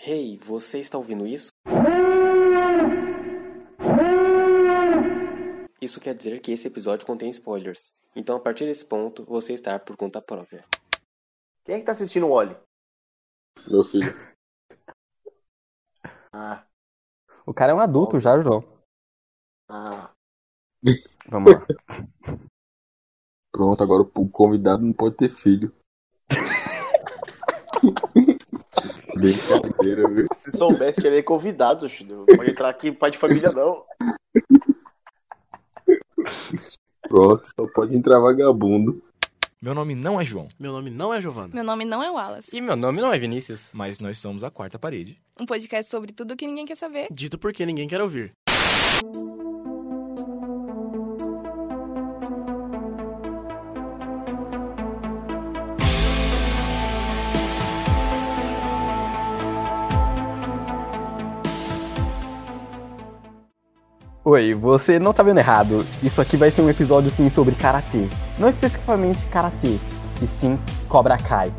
Hey, você está ouvindo isso? Isso quer dizer que esse episódio contém spoilers. Então, a partir desse ponto, você está por conta própria. Quem é que tá assistindo o Oli? Meu filho. Ah, O cara é um adulto já, João. ah. Vamos lá. Pronto, agora o convidado não pode ter filho. Brincadeira, viu? Se soubesse que ele é convidado, Chico, pode entrar aqui pai de família não. Pronto, só pode entrar vagabundo. Meu nome não é João, Meu nome não é Giovana, Meu nome não é Wallace. E meu nome não é Vinícius. mas nós somos a quarta parede. Um podcast sobre tudo que ninguém quer saber. dito porque ninguém quer ouvir. Oi, você não tá vendo errado. Isso aqui vai ser um episódio sim sobre karatê. Não especificamente karatê, e sim Cobra Kai.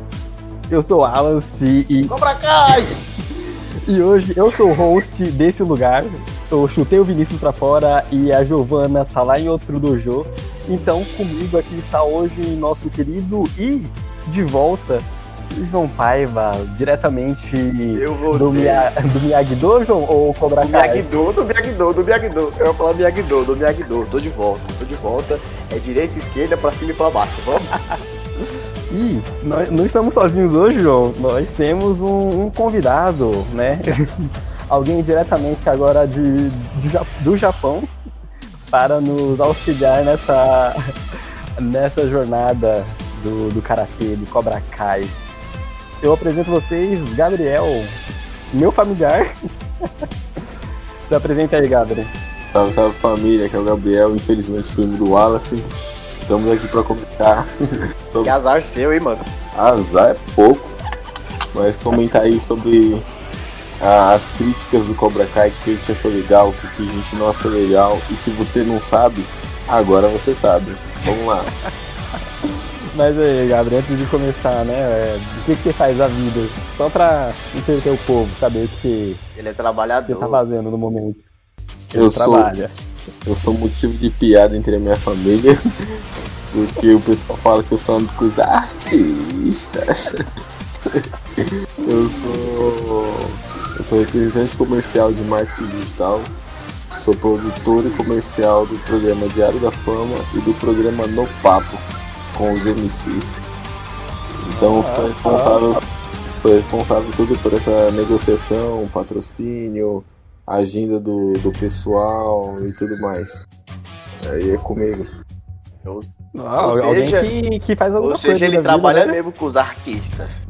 Eu sou o Wallace e, Cobra Kai! e hoje eu sou o host desse lugar. Eu chutei o Vinícius pra fora e a Giovana tá lá em outro dojo. Então comigo aqui está hoje nosso querido e de volta João Paiva, diretamente do, Mia, do Miyagi-Do, João, ou Cobra Do Kai? Miyagi-Do, do Miyagi-Do, do Miyagi-Do. Eu ia falar Miyagi-Do, do Miyagi-Do. Tô de volta, tô de volta. É direita, esquerda, pra cima e pra baixo. Vamos? E nós não estamos sozinhos hoje, João. Nós temos um, um convidado, né? Alguém diretamente agora de, de do Japão para nos auxiliar nessa, nessa jornada do, do Karatê, do Cobra Kai. Eu apresento vocês Gabriel, meu familiar. Se apresenta aí, Gabriel. Salve, salve família, que é o Gabriel, infelizmente primo do Wallace. Estamos aqui pra comentar. Que azar seu, hein, mano? Azar é pouco, mas comentar aí sobre a- as críticas do Cobra Kai, o que a gente achou legal, o que que a gente não achou legal. E se você não sabe, agora você sabe. Vamos lá. Mas aí, Gabriel, antes de começar, né? é, o que, que você faz da vida? Só pra entender o povo, saber o que você, Ele é você tá trabalhador. fazendo no momento. Eu Ele sou- trabalha. Eu sou motivo de piada entre a minha família, porque o pessoal fala que eu sou ando com os artistas. Eu sou. Eu sou representante comercial de marketing digital, sou produtor e comercial do programa Diário da Fama e do programa No Papo com os MCs. Então estou responsável, sou responsável tudo por essa negociação, patrocínio, agenda do, do pessoal e tudo mais. Aí é comigo. Ou, Ah, Ou alguém seja- que, que faz alguma ou seja, coisa ele vida, trabalha né? mesmo com os artistas.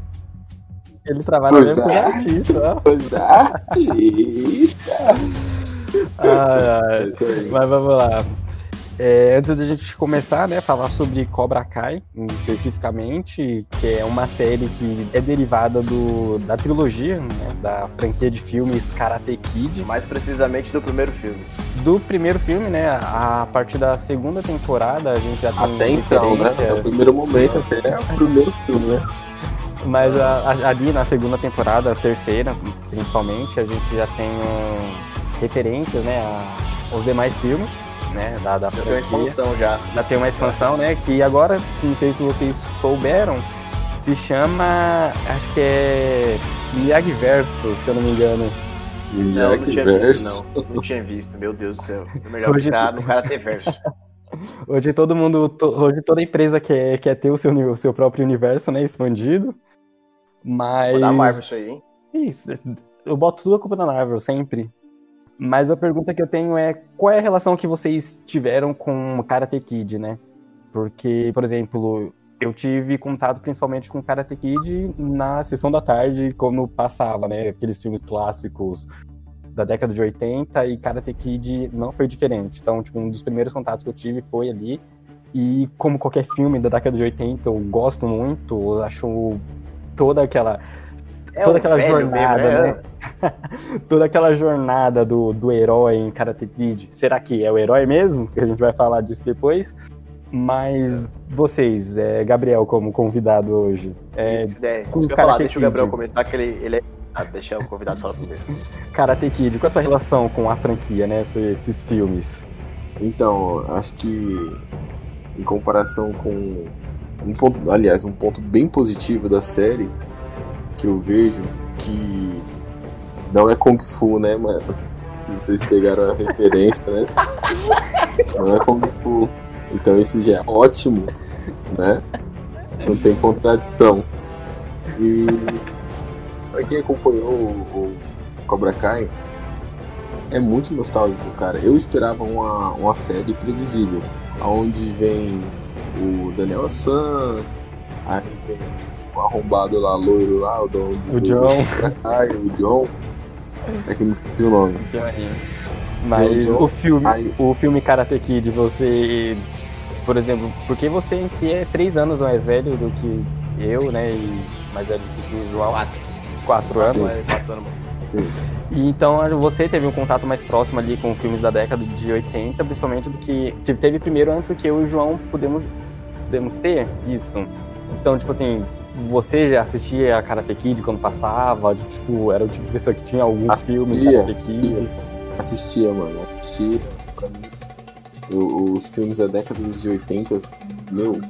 Ele trabalha Pois mesmo com os é. artistas. Os artistas! Ai, ai. É isso aí. Mas vamos lá. É, antes da gente começar, né, falar sobre Cobra Kai, especificamente, que é uma série que é derivada do, da trilogia, né, da franquia de filmes Karate Kid. Mais precisamente do primeiro filme. Do primeiro filme, né, a partir da segunda temporada, a gente já tem Até então, né? É o primeiro momento até o primeiro filme, né? Mas a- a- ali na segunda temporada, terceira, principalmente, a gente já tem um, referências, né, a- aos demais filmes, né, da, da Já tem uma expansão já. Já tem uma expansão, né, que agora, não sei se vocês souberam, se chama, acho que é Miyagi Verso, se eu não me engano. Não, não tinha visto, não. Não tinha visto, meu Deus do céu. É melhor Hoje- ficar no Karate Verso. Hoje todo mundo, to- hoje toda empresa quer, quer ter o seu, o seu próprio universo, né, expandido. Mas... Vou dar Marvel isso aí, hein? Isso, eu boto tudo a culpa na Marvel, sempre. Mas a pergunta que eu tenho é, qual é a relação que vocês tiveram com Karate Kid, né? Porque, por exemplo, eu tive contato principalmente com Karate Kid na sessão da tarde, quando passava, né? Aqueles filmes clássicos da década de 80 e Karate Kid não foi diferente. Então, tipo, um dos primeiros contatos que eu tive foi ali. E como qualquer filme da década de 80, eu gosto muito, eu acho toda aquela É toda aquela jornada, mesmo, né? toda aquela jornada do, do herói em Karate Kid. Será que é o herói mesmo? Que a gente vai falar disso depois. Mas vocês, é, Gabriel como convidado hoje, é, Isso, é, com isso que eu falar, deixa o Gabriel Kid. começar, que ele, ele, é, Ah, deixa o convidado falar primeiro. Karate Kid, qual é a sua relação com a franquia, né? Esse- Esses filmes. Então, acho que em comparação com um ponto, aliás, um ponto bem positivo da série que eu vejo que não é Kung Fu, né, mano? Vocês pegaram a referência, né? Não é Kung Fu. Então isso já é ótimo, né? Não tem contradição. E pra quem acompanhou o, o Cobra Kai, é muito nostálgico, cara. Eu esperava uma, uma série previsível, onde vem o Daniel San, aí vem arrombado lá, loiro lá, o dono do O John. Kai, o John. É que me esqueci o nome. Mas John- o filme, Aí- o filme Karate Kid, você, por exemplo, porque você em si é três anos mais velho do que eu, né? E mais velho do que o João. Quatro. Quatro anos. É, quatro anos. E então você teve um contato mais próximo ali com filmes da década de 80, principalmente do que teve- teve primeiro antes do que eu e o João pudemos, pudemos ter isso. Então, tipo assim, você já assistia a Karate Kid quando passava? Tipo, era o tipo de pessoa que tinha algum Assistia, filme de Karate Kid? Assistia, mano. Assistia. Pra mim, o- os filmes da década de 80, meu,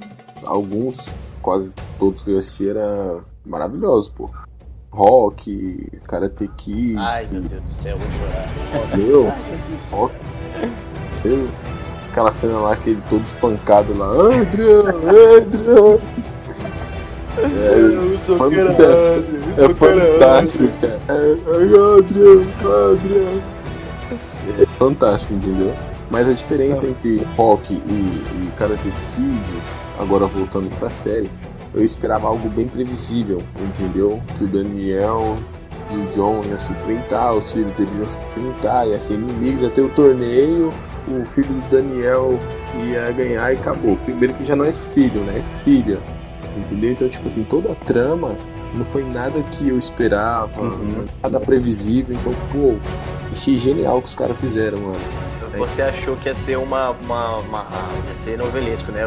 alguns, quase todos que eu assisti era maravilhosos, pô. Rock, Karate Kid, Ai, meu Deus do céu, eu vou chorar. meu, rock, meu, aquela cena lá que ele todo espancado lá, Adrian, Adrian. É, fantástico, é fantástico, cara. É, Adrian, Adrian. É fantástico, entendeu? Mas a diferença entre rock e, e Karate Kid, agora voltando pra série, eu esperava algo bem previsível, entendeu? Que o Daniel e o John iam se enfrentar, os filhos dele iam se enfrentar, ia ser inimigos, ia ter o torneio, o filho do Daniel ia ganhar e acabou. Primeiro que já não é filho, né? É filha. Entendeu? Então, tipo assim, toda a trama não foi nada que eu esperava, Uhum. nada previsível. Então, pô, achei genial o que os caras fizeram, mano. Você achou que ia ser uma. uma, uma ia ser novelesco, né?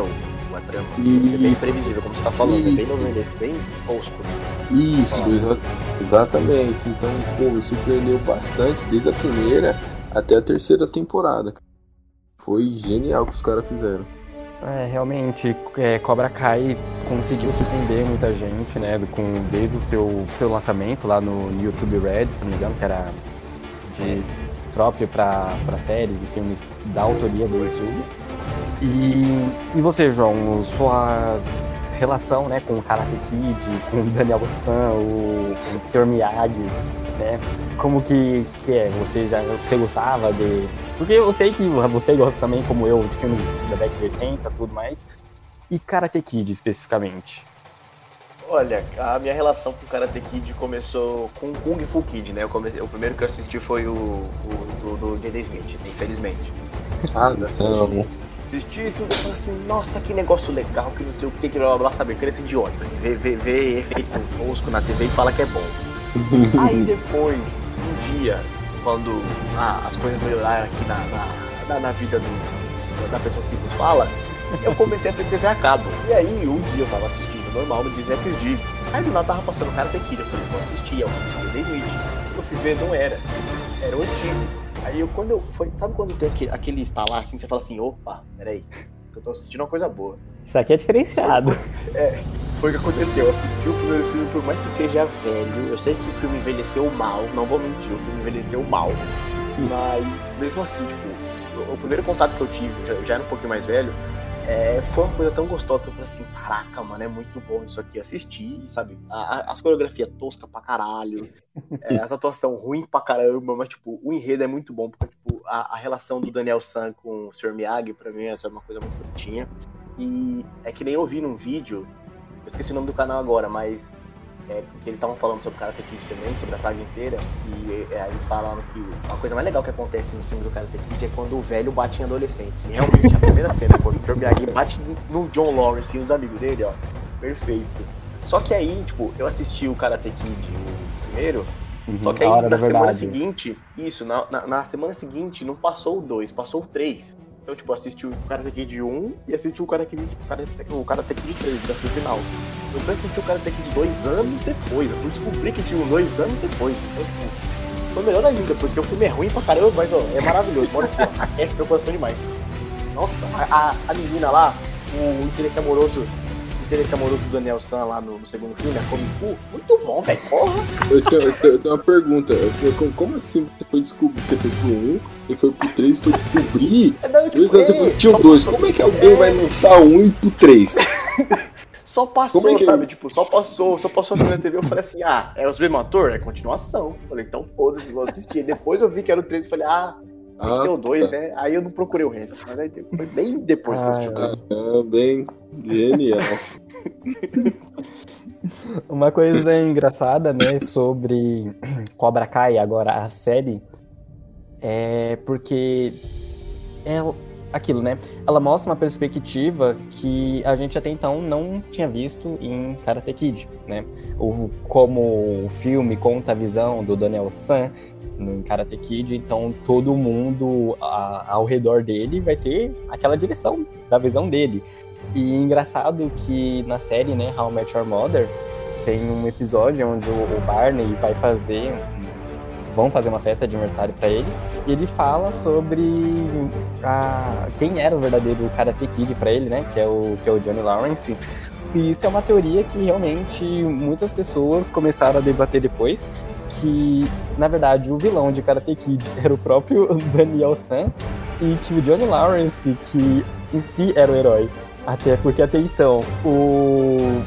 Uma trama. E- É bem previsível, como você tá falando. É bem Isso. novelesco, bem tosco. Isso, exa- exatamente. Então, pô, me surpreendeu bastante desde a primeira até a terceira temporada. Foi genial o que os caras fizeram. É, realmente, é, Cobra Kai conseguiu surpreender muita gente, né? Com, desde o seu, seu lançamento lá no YouTube Red, se não me engano, que era de, próprio para séries e filmes da autoria do YouTube. E, e você, João, sua relação né, com o Karate Kid, com o Daniel San, o, com o Sr. Miyagi, né? Como que, que é? Você já você gostava de. Porque eu sei que você gosta também, como eu, de filmes da década de 80 e tudo mais. E Karate Kid especificamente. Olha, a minha relação com Karate Kid começou com Kung Fu Kid, né? Eu comecei- o primeiro que eu assisti foi o, o do, do J.D. Smith, infelizmente. Ah, Eu assisti, não. assisti e tudo, eu falei assim, nossa, que negócio legal, que não sei o que, que blá blá blá, sabe? Eu queria ser idiota, ver, ver, ver efeito tosco na TV e falar que é bom. Aí depois, um dia, quando ah, as coisas melhoraram aqui na, na, na, vida do, da pessoa que vos fala, eu comecei a ter TV a cabo. E aí, um dia eu tava assistindo normal no Disney XD. Aí do nada tava passando Karate Kid. Eu falei, vou assistir, é o Disney Smith. Quando eu fui ver, não era. Era o antigo. Aí eu, quando eu. Foi, sabe quando tem aquele, aquele instalar assim, você fala assim, opa, peraí. Eu tô assistindo uma coisa boa. Isso aqui é diferenciado. Foi o que aconteceu. Eu assisti o primeiro filme, por mais que seja velho, eu sei que o filme envelheceu mal, não vou mentir, o filme envelheceu mal. Mas mesmo assim, tipo, o, primeiro contato que eu tive, já, já era um pouquinho mais velho, é, foi uma coisa tão gostosa que eu falei assim, caraca, mano, é muito bom isso aqui. Assisti, sabe? A, a- as coreografias tosca pra caralho, é, as atuações ruim pra caramba, mas tipo, o enredo é muito bom, porque tipo, a, a relação do Daniel San com o Sr. Miyagi, pra mim, essa é uma coisa muito bonitinha. E é que nem eu vi num vídeo, eu esqueci o nome do canal agora, mas é porque eles estavam falando sobre Karate Kid também, sobre a saga inteira, e é, eles falaram que a coisa mais legal que acontece no filme do Karate Kid é quando o velho bate em adolescente. E realmente, a primeira cena, quando o John Miyagi bate no John Lawrence e os amigos dele, ó, perfeito. Só que aí, tipo, eu assisti o Karate Kid, o primeiro, só que aí na semana verdade. seguinte, isso, na, na, na semana seguinte não passou o 2, passou o 3. Então, tipo, assisti o Karate Kid 1 e assisti o Karate Kid, Karate, o Karate Kid 3, desafio final. Eu fui assistir o Karate Kid dois anos depois. Eu fui descobrir que tinha um dois anos depois. Então, tipo, foi melhor ainda, porque o filme é ruim pra caramba, mas ó, é maravilhoso. Bora, pô, aquece meu coração demais. Nossa, a, a, menina lá, o interesse amoroso interesse amoroso do Daniel San lá no, no segundo filme, a Komiku, muito bom, velho. Porra! Eu tenho, eu tenho- eu tenho uma pergunta. Como- assim você foi descobrir? Você foi pro 1 e foi pro 3 e foi descobrir? Não, Dois anos é, depois tinha o só 2. passou- Como é que alguém é, vai lançar o 1 e pro 3? Só passou, Como é que- sabe? Tipo, só passou, só passou assim na TV. Eu falei assim, ah, é os mesmos atores? É continuação. Eu falei, então foda-se, vou assistir. Depois eu vi que era o 3 e falei, ah, Ah, deu dois, tá. né? Aí eu não procurei o resto. Mas aí foi bem depois que eu assisti o 3. Ah, bem genial. Uma coisa engraçada, né, sobre Cobra Kai, agora a série, é porque é aquilo, né? Ela mostra uma perspectiva que a gente até então não tinha visto em Karate Kid, né? O, como o filme conta a visão do Daniel San no Karate Kid, então todo mundo a- ao redor dele vai ser aquela direção da visão dele. E engraçado que na série, né, How I Met Your Mother, tem um episódio onde o o Barney vai fazer, vão fazer uma festa de aniversário pra ele, e ele fala sobre a, quem era o verdadeiro Karate Kid pra ele, né, que é o que é o Johnny Lawrence. E isso é uma teoria que realmente muitas pessoas começaram a debater depois, que na verdade o vilão de Karate Kid era o próprio Daniel San e que o Johnny Lawrence que em si era o herói. Até porque até então o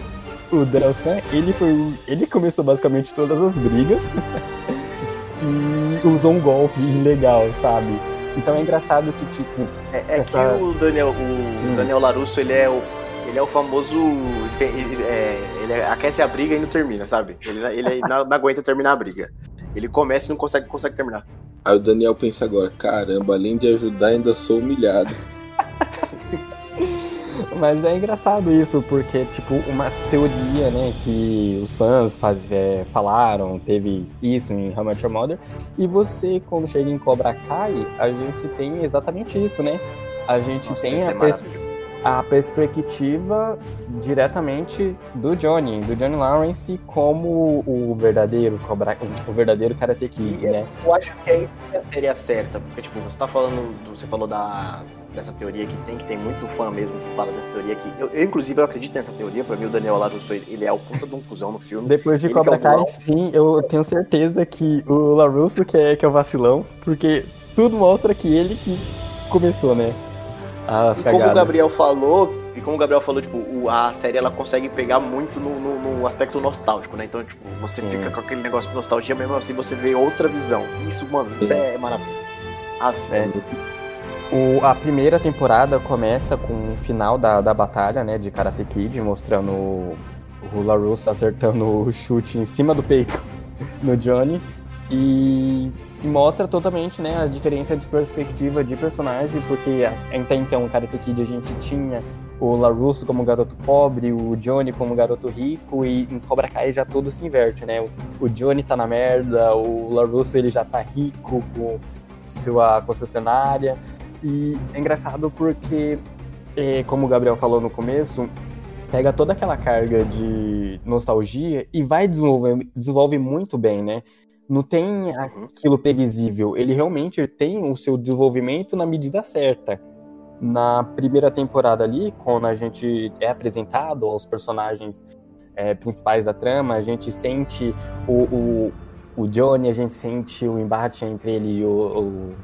o Daniel San, ele foi ele começou basicamente todas as brigas e usou um golpe ilegal, sabe? Então é engraçado que tipo É, é Essa- que o Daniel, o Daniel Larusso, ele é o. Ele é o famoso. Ele, é, ele aquece a briga e não termina, sabe? Ele, ele não, não aguenta terminar a briga. Ele começa e não consegue, consegue terminar. Aí o Daniel pensa agora, caramba, além de ajudar, ainda sou humilhado. Mas é engraçado isso, porque, tipo, uma teoria, né, que os fãs faz, é, falaram, teve isso em How Met Your Mother, e você, quando chega em Cobra Kai, a gente tem exatamente isso, né? A gente Nossa, tem a, é pers-. A perspectiva diretamente do Johnny, do Johnny Lawrence, como o verdadeiro Cobra, o verdadeiro Karate Kid, E- né? Eu acho que aí seria certa, porque tipo, você tá falando, do- você falou da, dessa teoria que tem, que tem muito fã mesmo que fala dessa teoria que eu, eu, inclusive eu acredito nessa teoria, pra mim o Daniel Larusso, ele, é o puta de um cuzão no filme. Depois de Ele é Cobra o Kai, sim, eu tenho certeza que o LaRusso que é, que é o vacilão, porque tudo mostra que ele que começou, né? As E como o cagadas. Gabriel falou, e como o Gabriel falou, tipo, a série ela consegue pegar muito no, no- no aspecto nostálgico, né? Então, tipo, você Sim. fica com aquele negócio de nostalgia, mesmo assim você vê outra visão. Isso, mano, isso é maravilhoso. Ah, É. O, a primeira temporada começa com o final da, da batalha, né, de Karate Kid, mostrando o, o LaRusso acertando o chute em cima do peito no Johnny. E, e mostra totalmente, né, a diferença de perspectiva de personagem, porque até então o Karate Kid a gente tinha o LaRusso como garoto pobre, o Johnny como garoto rico, e em Cobra Kai já tudo se inverte, né? O, Johnny tá na merda, o LaRusso ele já tá rico com sua concessionária. E é engraçado porque, eh, como o Gabriel falou no começo, pega toda aquela carga de nostalgia e vai desenvolver desenvolve muito bem, né? Não tem aquilo previsível. Ele realmente tem o seu desenvolvimento na medida certa. Na primeira temporada ali, quando a gente é apresentado aos personagens eh, principais da trama, a gente sente o, o, o Johnny, a gente sente o embate entre ele e o, o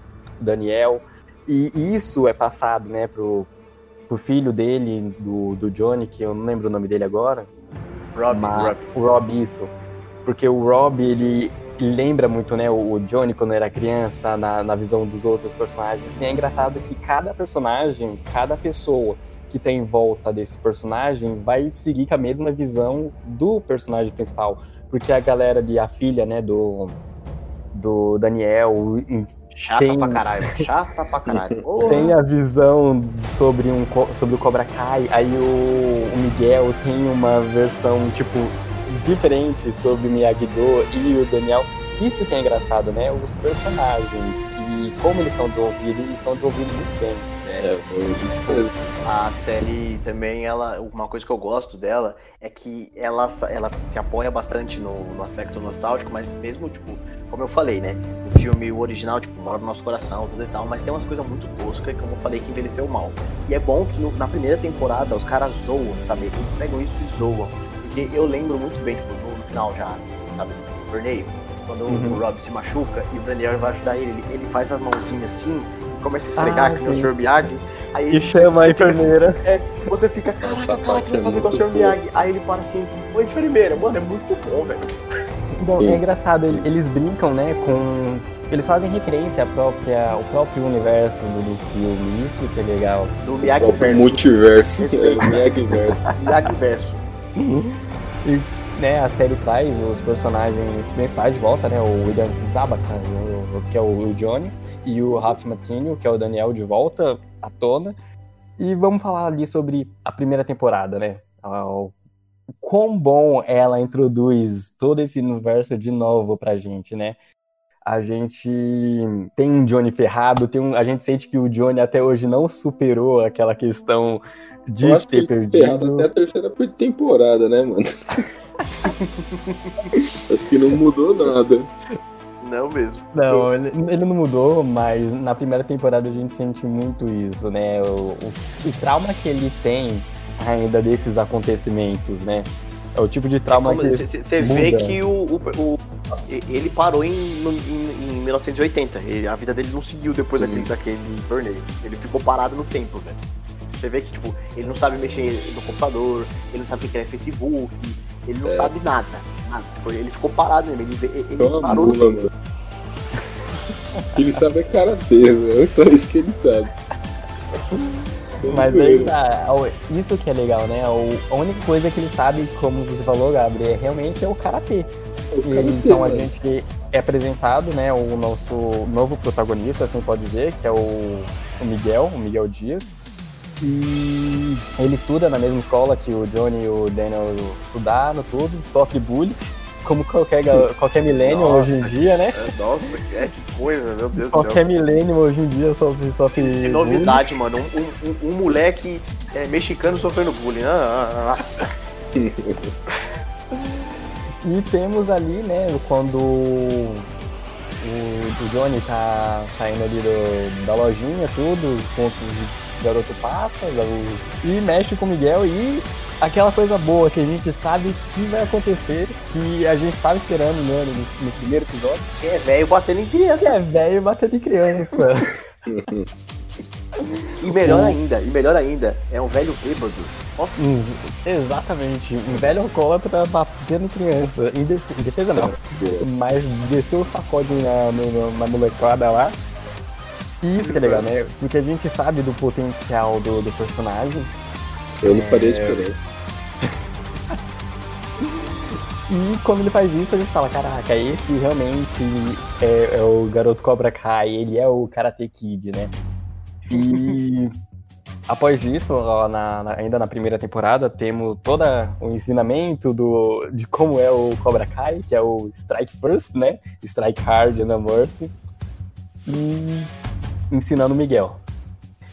Daniel. E isso é passado, né, pro, pro filho dele, do, do Johnny, que eu não lembro o nome dele agora. Rob, mas- Rob. O Rob, isso. Porque o Rob, ele lembra muito, né, o Johnny quando era criança, na, na visão dos outros personagens. E é engraçado que cada personagem, cada pessoa que tem em volta desse personagem vai seguir com a mesma visão do personagem principal. Porque a galera ali, a filha, né, do, do Daniel, Chata Tem- pra caralho, chata pra caralho. Tem a visão sobre, um, sobre o Cobra Kai, aí o, o Miguel tem uma versão, tipo, diferente sobre o Miyagi-Do e o Daniel. Isso que é engraçado, né? Os personagens e como eles são desenvolvidos, eles são desenvolvidos muito bem. É, foi isso mesmo. A série também, ela, uma coisa que eu gosto dela é que ela, ela se apoia bastante no, no aspecto nostálgico, mas mesmo, tipo, como eu falei, né? O filme o original, tipo, mora no nosso coração, tudo e tal, mas tem umas coisas muito toscas, como eu falei, que envelheceu mal. E é bom que no- na primeira temporada os caras zoam, sabe? Eles pegam isso e zoam. Porque eu lembro muito bem, tipo, no, no final já, sabe, do torneio, quando Uhum. o Rob se machuca e o Daniel vai ajudar ele, ele, ele faz as mãozinhas assim, e começa a esfregar Ah, que nem o. Sr. Miyagi. Aí E chama a assim, enfermeira. é, você fica, caraca, cara, parte que vai fazer com o Sr. Miyagi? Aí ele para assim, ô enfermeira, mano, é muito bom, velho. Sim. é engraçado, ele- eles brincam, né, com... Eles fazem referência à própria, ao próprio universo do, do filme, isso que é legal. Do O Miyagi próprio verso. multiverso. É, Respeita. Verso. E, né, a série traz os personagens principais de volta, né, o William Zabaka, o- que é o, o Johnny, e o Ralph Matinho, que é o Daniel, de volta à tona. E vamos falar ali sobre a primeira temporada, né, o quão bom ela introduz todo esse universo de novo pra gente, né. A gente tem um Johnny ferrado, tem um, a gente sente que o Johnny até hoje não superou aquela questão de Eu acho que ter ele foi errado perdido. até a terceira temporada, né, mano? acho que não mudou nada. Não mesmo. Não, ele, ele não mudou, mas na primeira temporada a gente sente muito isso, né? O, o, o trauma que ele tem ainda desses acontecimentos, né? É o tipo de trauma que. Você vê que o, o- o- ele parou em, em, em 1980. Ele- a vida dele não seguiu depois daquele, daquele torneio. Ele ficou parado no tempo, velho. Você vê que, tipo, ele não sabe mexer no computador, ele não sabe o que é Facebook, ele não É. sabe nada. nada. Tipo, ele ficou parado mesmo, ele, ele parou no tempo. ele sabe é karatê? É só isso que ele sabe. Mas aí tá, o- isso que é legal, né? O, a única coisa que ele sabe, como você falou, Gabriel, é realmente é o karatê. E, então a mano. gente é apresentado, né, o nosso novo protagonista, assim pode dizer, que é o, o Miguel, o Miguel Dias. E ele estuda na mesma escola que o Johnny e o Daniel estudaram, tudo, sofre bullying, como qualquer, qualquer milênio hoje em dia, né? É, Nossa, é que coisa, meu Deus do céu. Qualquer milênio hoje em dia sofre, sofre Que novidade, mano. Um, um- um- moleque é, mexicano sofrendo bullying. Ah, ah, nossa. E temos ali, né, quando o, o Johnny tá saindo ali do- da lojinha, tudo, enquanto o garoto passa, e mexe com o Miguel e aquela coisa boa que a gente sabe que vai acontecer, que a gente tava esperando né, no, no primeiro episódio, Quem é velho batendo em que criança. é velho batendo em criança. E melhor ainda, e melhor ainda, é um velho bêbado. Nossa, Hum, Exatamente, um velho alcoólatra batendo em criança. Em def- em defesa não. mas desceu o sacode na, no- na molecada lá. E isso que é legal, né? Porque a gente sabe do potencial do, do personagem. Eu não É. faria diferente. E quando ele faz isso, a gente fala, caraca, esse realmente é, é o garoto Cobra Kai, ele é o Karate Kid, né? E após isso, na- na- ainda na primeira temporada, temos todo o ensinamento do, de como é o Cobra Kai, que é o Strike First, né? Strike Hard and Mercy. E ensinando o Miguel.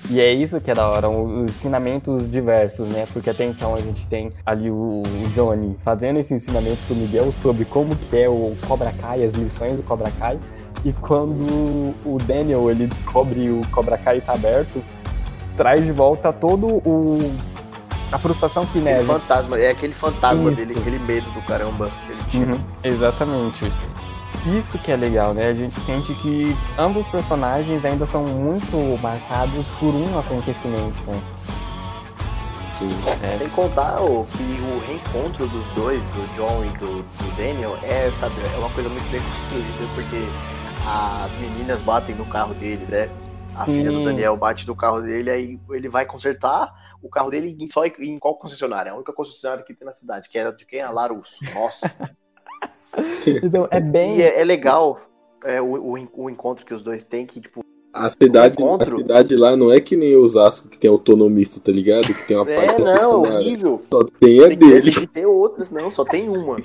E é isso que é da hora, os ensinamentos diversos, né? Porque até então a gente tem ali o, o Johnny fazendo esse ensinamento pro Miguel sobre como que é o Cobra Kai, as lições do Cobra Kai. E quando o Daniel ele descobre o Cobra Kai tá aberto, traz de volta todo o a frustração que né, a aquele fantasma, é aquele fantasma Isso. dele, aquele medo do caramba que ele tinha. Uhum, exatamente. Isso que é legal, né? A gente sente que ambos os personagens ainda são muito marcados por um acontecimento. Sim. É, Sem contar o, que o reencontro dos dois, do John e do, do Daniel, é, sabe, é uma coisa muito bem construída, porque as meninas batem no carro dele, né? A Sim. filha do Daniel bate no carro dele, aí ele vai consertar o carro dele em, só em, em qual concessionária? A única concessionária que tem na cidade, que era de quem? A Larusso. Nossa. Então é bem. e é, é legal é, o, o, en- o encontro que os dois têm, que, tipo, A cidade, a Encontro. cidade lá não é que nem Osasco que tem autonomista, tá ligado? Que tem uma é, parte não, horrível. Só tem a Tem dele. tem que ter outras, não, só tem uma.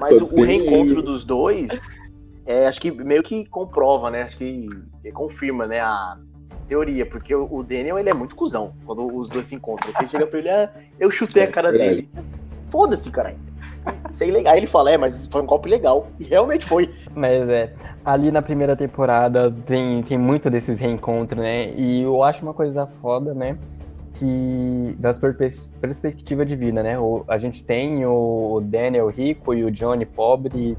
Mas Só o, reencontro ele. dos dois, é, acho que meio que comprova, né? Acho que, que confirma, né? A, teoria, porque o Daniel ele é muito cuzão quando os dois se encontram. Ele chega pra ele, ah, eu chutei a cara verdade. dele. Foda-se, cara. Isso é ilegal. Aí ele fala, é, mas foi um golpe legal. E realmente foi. Mas é, ali na primeira temporada tem, tem muito desses reencontros, né? E eu acho uma coisa foda, né? Que das perspe- perspectivas de vida, né? O, a gente tem o Daniel rico e o Johnny pobre.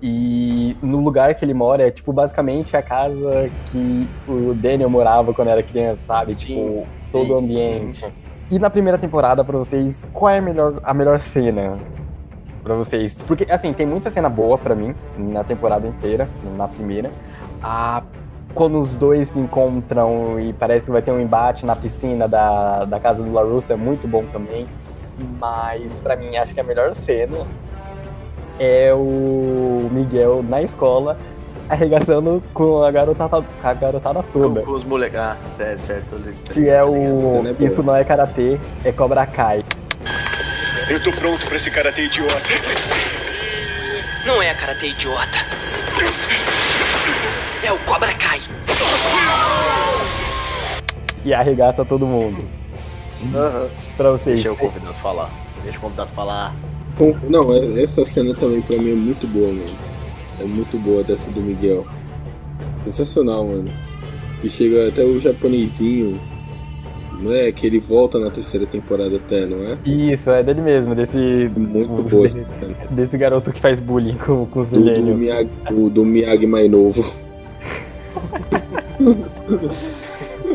E no lugar que ele mora é, tipo, basicamente a casa que o Daniel morava quando era criança, sabe? Sim, tipo, todo o ambiente. E na primeira temporada, pra vocês, qual é a melhor, a melhor cena pra vocês? Porque, assim, tem muita cena boa pra mim na temporada inteira, na primeira. Ah, quando os dois se encontram e parece que vai ter um embate na piscina da, da casa do LaRusso é muito bom também. Mas, pra mim, acho que a melhor cena é o Miguel na escola arregaçando com a garotada, com a garotada toda. Com os moleques. Ah, certo, certo. Que é o. É. Isso não é karatê, é Cobra Kai. Eu tô pronto pra esse karatê idiota. Não é a Karate Idiota. É o Cobra Kai. E arregaça todo mundo. Aham. Pra vocês. Deixa o convidado falar. Deixa o convidado falar. Não, é- essa cena também pra mim é muito boa, mano. É muito boa dessa do Miguel. Sensacional, mano. Que chega até o japonesinho. Não é? Que ele volta na terceira temporada até, não é? Isso, é dele mesmo, desse. Muito essa desse, desse garoto que faz bullying com, com os Do, do, milênios. Miyagi, do, do Miyagi mais novo.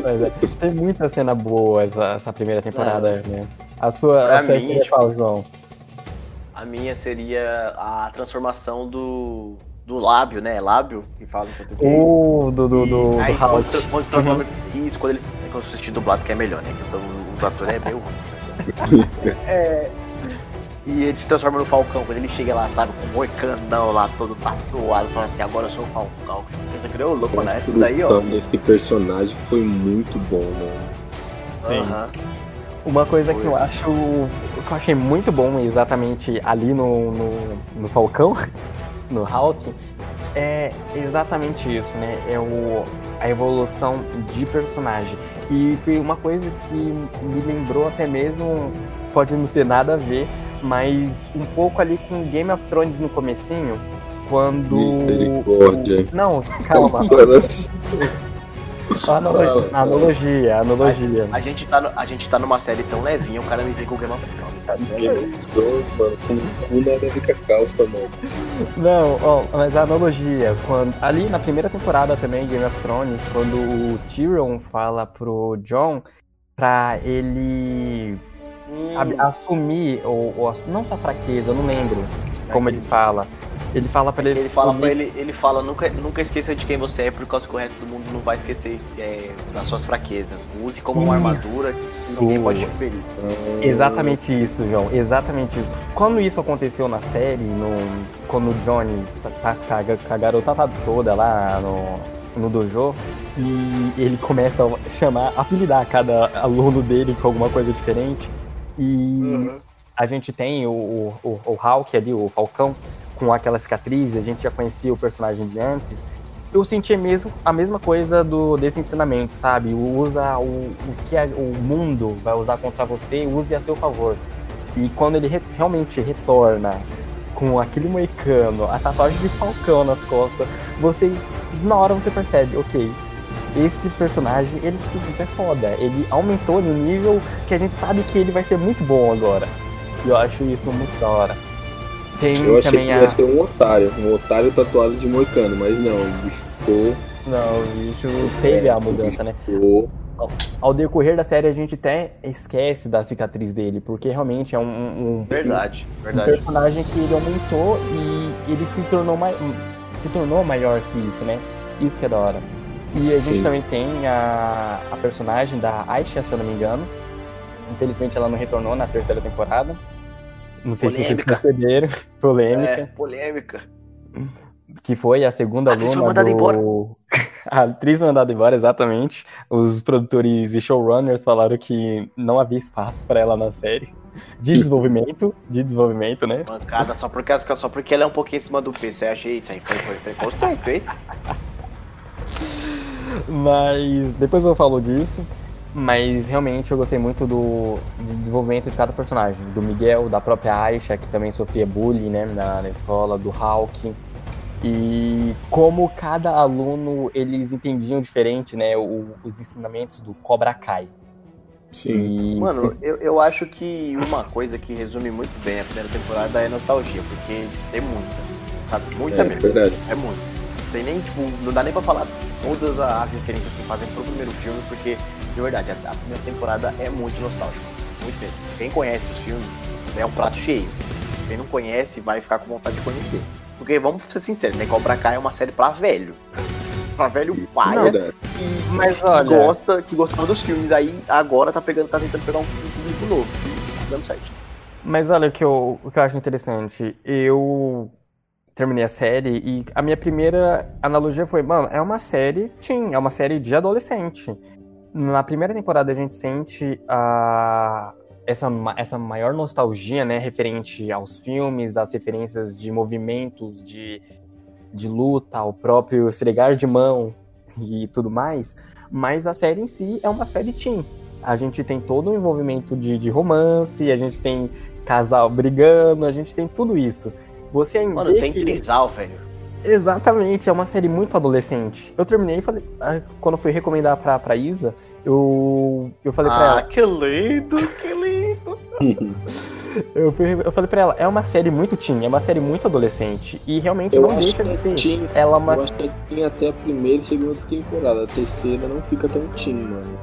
Mas é, tem muita cena boa essa, essa primeira temporada, né? A sua, Pra a sua mim, seria tipo, qual, João? A minha seria a transformação do, do lábio, né? Lábio, que fala em português. O do, do, do, Aí, do quando, House. se tra- quando se transforma isso, quando eles quando se assistir dublado, que é melhor, né? Então os atores é meio ruim. é. E ele se transforma no Falcão, quando ele chega lá, sabe, com o moicanão lá, todo tatuado, fala assim, agora eu sou o Falcão. Pensa que eu louco, né? Esse daí, ó. desse personagem foi muito bom, mano. Sim. Aham. Uma coisa que Foi. eu acho. que eu achei muito bom exatamente ali no, no, no Falcão, no Hulk, é exatamente isso, né? É o, a evolução de personagem. E foi uma coisa que me lembrou até mesmo, pode não ser nada a ver, mas um pouco ali com Game of Thrones no comecinho, quando. Misericórdia. Não, calma. Analogia, a analogia, a analogia. A gente, tá no- a gente tá numa série tão levinha, o cara me vem com o Game of Thrones, tá certo? Game of Thrones, mano, com o cu na América calça, mano. Não, ó, mas a analogia, quando ali na primeira temporada também, Game of Thrones, quando o Tyrion fala pro John pra ele, sabe, assumir, ou, ou não sua fraqueza, eu não lembro como ele fala. Ele fala pra ele, Ele fala ele, ele fala, nunca, nunca esqueça de quem você é, por causa que o resto do mundo não vai esquecer é, das suas fraquezas. Use como uma armadura e Isso. ninguém pode te ferir. Exatamente isso, João. Exatamente isso. Quando isso aconteceu na série, no, quando o Johnny tá, tá, com a- com a garotada toda lá no, no dojo, e ele começa a chamar, apelidar cada aluno dele com alguma coisa diferente, e a gente tem o, o, o, o Hulk ali, o Falcão, com aquela cicatriz, a gente já conhecia o personagem de antes. Eu senti mesmo, a mesma coisa do, desse ensinamento, sabe? Usa o, o que a- o mundo vai usar contra você, use a seu favor. E quando ele re- realmente retorna com aquele moicano, a tatuagem de falcão nas costas, vocês, na hora você percebe, ok, esse personagem, ele simplesmente é foda. Ele aumentou no nível que a gente sabe que ele vai ser muito bom agora. E eu acho isso muito da hora. Tem Eu achei que a. ia ser um otário, um otário tatuado de moicano, mas não, o bicho ficou. Não, o bicho teve É, a mudança, né? ficou. Ao decorrer da série, a gente até esquece da cicatriz dele, porque realmente é um, um, um- Verdade, um verdade. personagem que ele aumentou e ele se tornou, mai, se tornou maior que isso, né? Isso que é da hora. E a gente Sim. também tem a, a personagem da Aisha, se eu não me engano. Infelizmente ela não retornou na terceira temporada. Não sei se vocês Polêmica. perceberam. Polêmica. É, polêmica. Que foi a segunda A atriz foi aluna mandada do... embora. A atriz mandada embora, exatamente. Os produtores e showrunners falaram que não havia espaço para ela na série. De desenvolvimento, de desenvolvimento, né? Mancada só porque, só porque ela é um pouquinho em cima do peso. Você acha isso aí? Foi, foi preconceito, hein? Mas depois eu falo disso. Mas realmente eu gostei muito do de desenvolvimento de cada personagem. Do Miguel, da própria Aisha, que também sofria bullying né, na, na escola, do Hulk. E como cada aluno eles entendiam diferente né, o- os ensinamentos do Cobra Kai. Sim. E Mano, eu, eu acho que uma coisa que resume muito bem a primeira temporada é nostalgia, porque tem muita, sabe? Muita É mesmo. verdade. É muito. Tem nem, tipo, não dá nem pra falar todas as referências que fazem pro primeiro filme, porque, de verdade, a, a primeira temporada é muito nostálgica. Muito mesmo. Quem conhece os filmes é um prato cheio. Quem não conhece vai ficar com vontade de conhecer. Porque, vamos ser sinceros, né? Cobra Kai é uma série pra velho. Pra velho paia Verdade. que, Mas que olha- gosta, que gostava dos filmes. Aí agora tá pegando, tá tentando pegar um público novo. E tá dando certo. Mas olha o que eu, o que eu acho interessante. Eu terminei a série e a minha primeira analogia foi, mano, é uma série teen, é uma série de adolescente. Na primeira temporada a gente sente a essa, essa maior nostalgia, né, referente aos filmes, às referências de movimentos, de, de luta, o próprio esfregar de mão e tudo mais. Mas a série em si é uma série teen. A gente tem todo um envolvimento de, de romance, a gente tem casal brigando, a gente tem tudo isso. Você ainda Mano, tem que- trisal, velho. Exatamente, é uma série muito adolescente. Eu terminei e falei, ah, quando eu fui recomendar pra, pra Isa, eu, eu falei pra Ah, ela, que lindo, que lindo. eu, fui- eu falei pra ela, é uma série muito teen, é uma série muito adolescente. E realmente Eu não deixa de é ser. teen. Ela é uma Eu acho que tem até a primeira e segunda temporada. A terceira não fica tão teen, mano.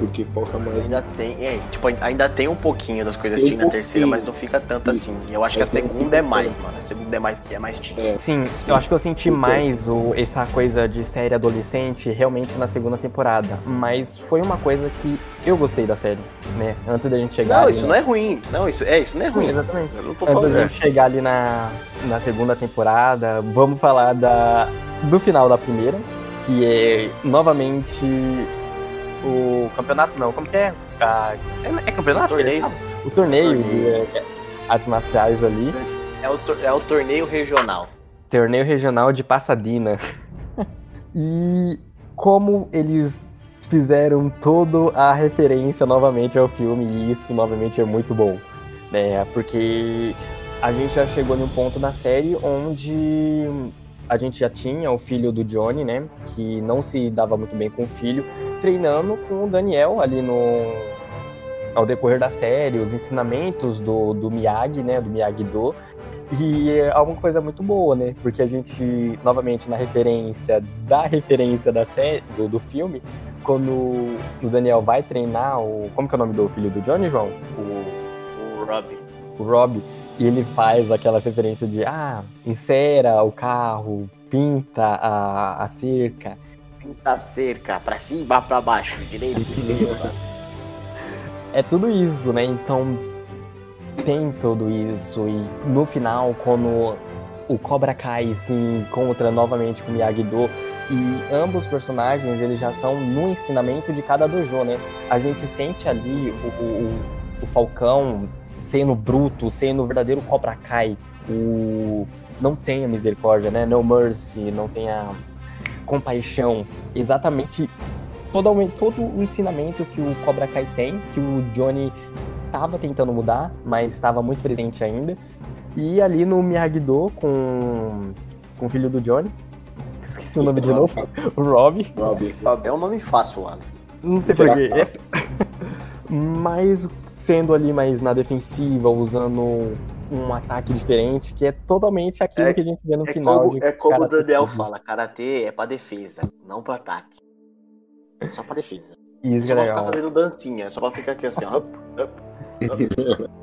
Porque foca mais Ainda tem, é, tipo, ainda tem um pouquinho das coisas Tem um teen na terceira, mas não fica tanto Isso. assim. E eu acho que a segunda é mais, mano. A segunda é mais, é mais teen. É. Sim, Sim. eu acho que eu senti Então. mais o, essa coisa de série adolescente realmente na segunda temporada. Mas foi uma coisa que eu gostei da série, né? Antes da gente chegar. Não, ali isso na- não é ruim. Não, isso é, isso não é ruim. Exatamente. Eu não tô Antes falando. da gente chegar ali na, na segunda temporada, vamos falar da, do final da primeira, que é novamente o campeonato, não, como que é? É, é campeonato? Torneio. O torneio, Torneio. de é, artes marciais ali. É o, tor- é o torneio regional. Torneio regional de Pasadena. e como eles fizeram toda a referência novamente ao filme, e isso novamente é muito bom. Né? Porque a gente já chegou num ponto na série onde a gente já tinha o filho do Johnny, né? Que não se dava muito bem com o filho, treinando com o Daniel ali no. Ao decorrer da série, os ensinamentos do, do Miyagi, né? Do Miyagi-Do. E é uma coisa muito boa, né? Porque a gente, novamente, na referência da referência da série, do, do filme, quando o Daniel vai treinar o. Como que é o nome do filho do Johnny, João? O, O Rob. o Rob. E ele faz aquela referência de ah, encera o carro, pinta a, a cerca. Pinta cerca, pra cima, pra baixo, direito, esquerda. É tudo isso, né? Então tem tudo isso. E no final, quando o Cobra Kai se encontra novamente com o Miyagi-Do e ambos os personagens eles já estão no ensinamento de cada dojo, né? A gente sente ali o, o, o Falcão sendo bruto, sendo o verdadeiro Cobra Kai. O não tenha misericórdia, né? No mercy, não tenha compaixão. Exatamente todo, todo o ensinamento que o Cobra Kai tem, que o Johnny estava tentando mudar, mas estava muito presente ainda. E ali no Miyagi-Do com, com o filho do Johnny, eu esqueci o nome de novo, o Rob. Rob. Rob é um nome fácil, Wallace. Não sei porquê. Mas sendo ali mais na defensiva, usando um ataque diferente, que é totalmente aquilo É- que a gente vê no É final. como, é como o Daniel fala, karatê é pra defesa, não pra ataque. É só pra defesa. Isso Só é pra ficar fazendo dancinha, só pra ficar aqui assim, ó. up, up.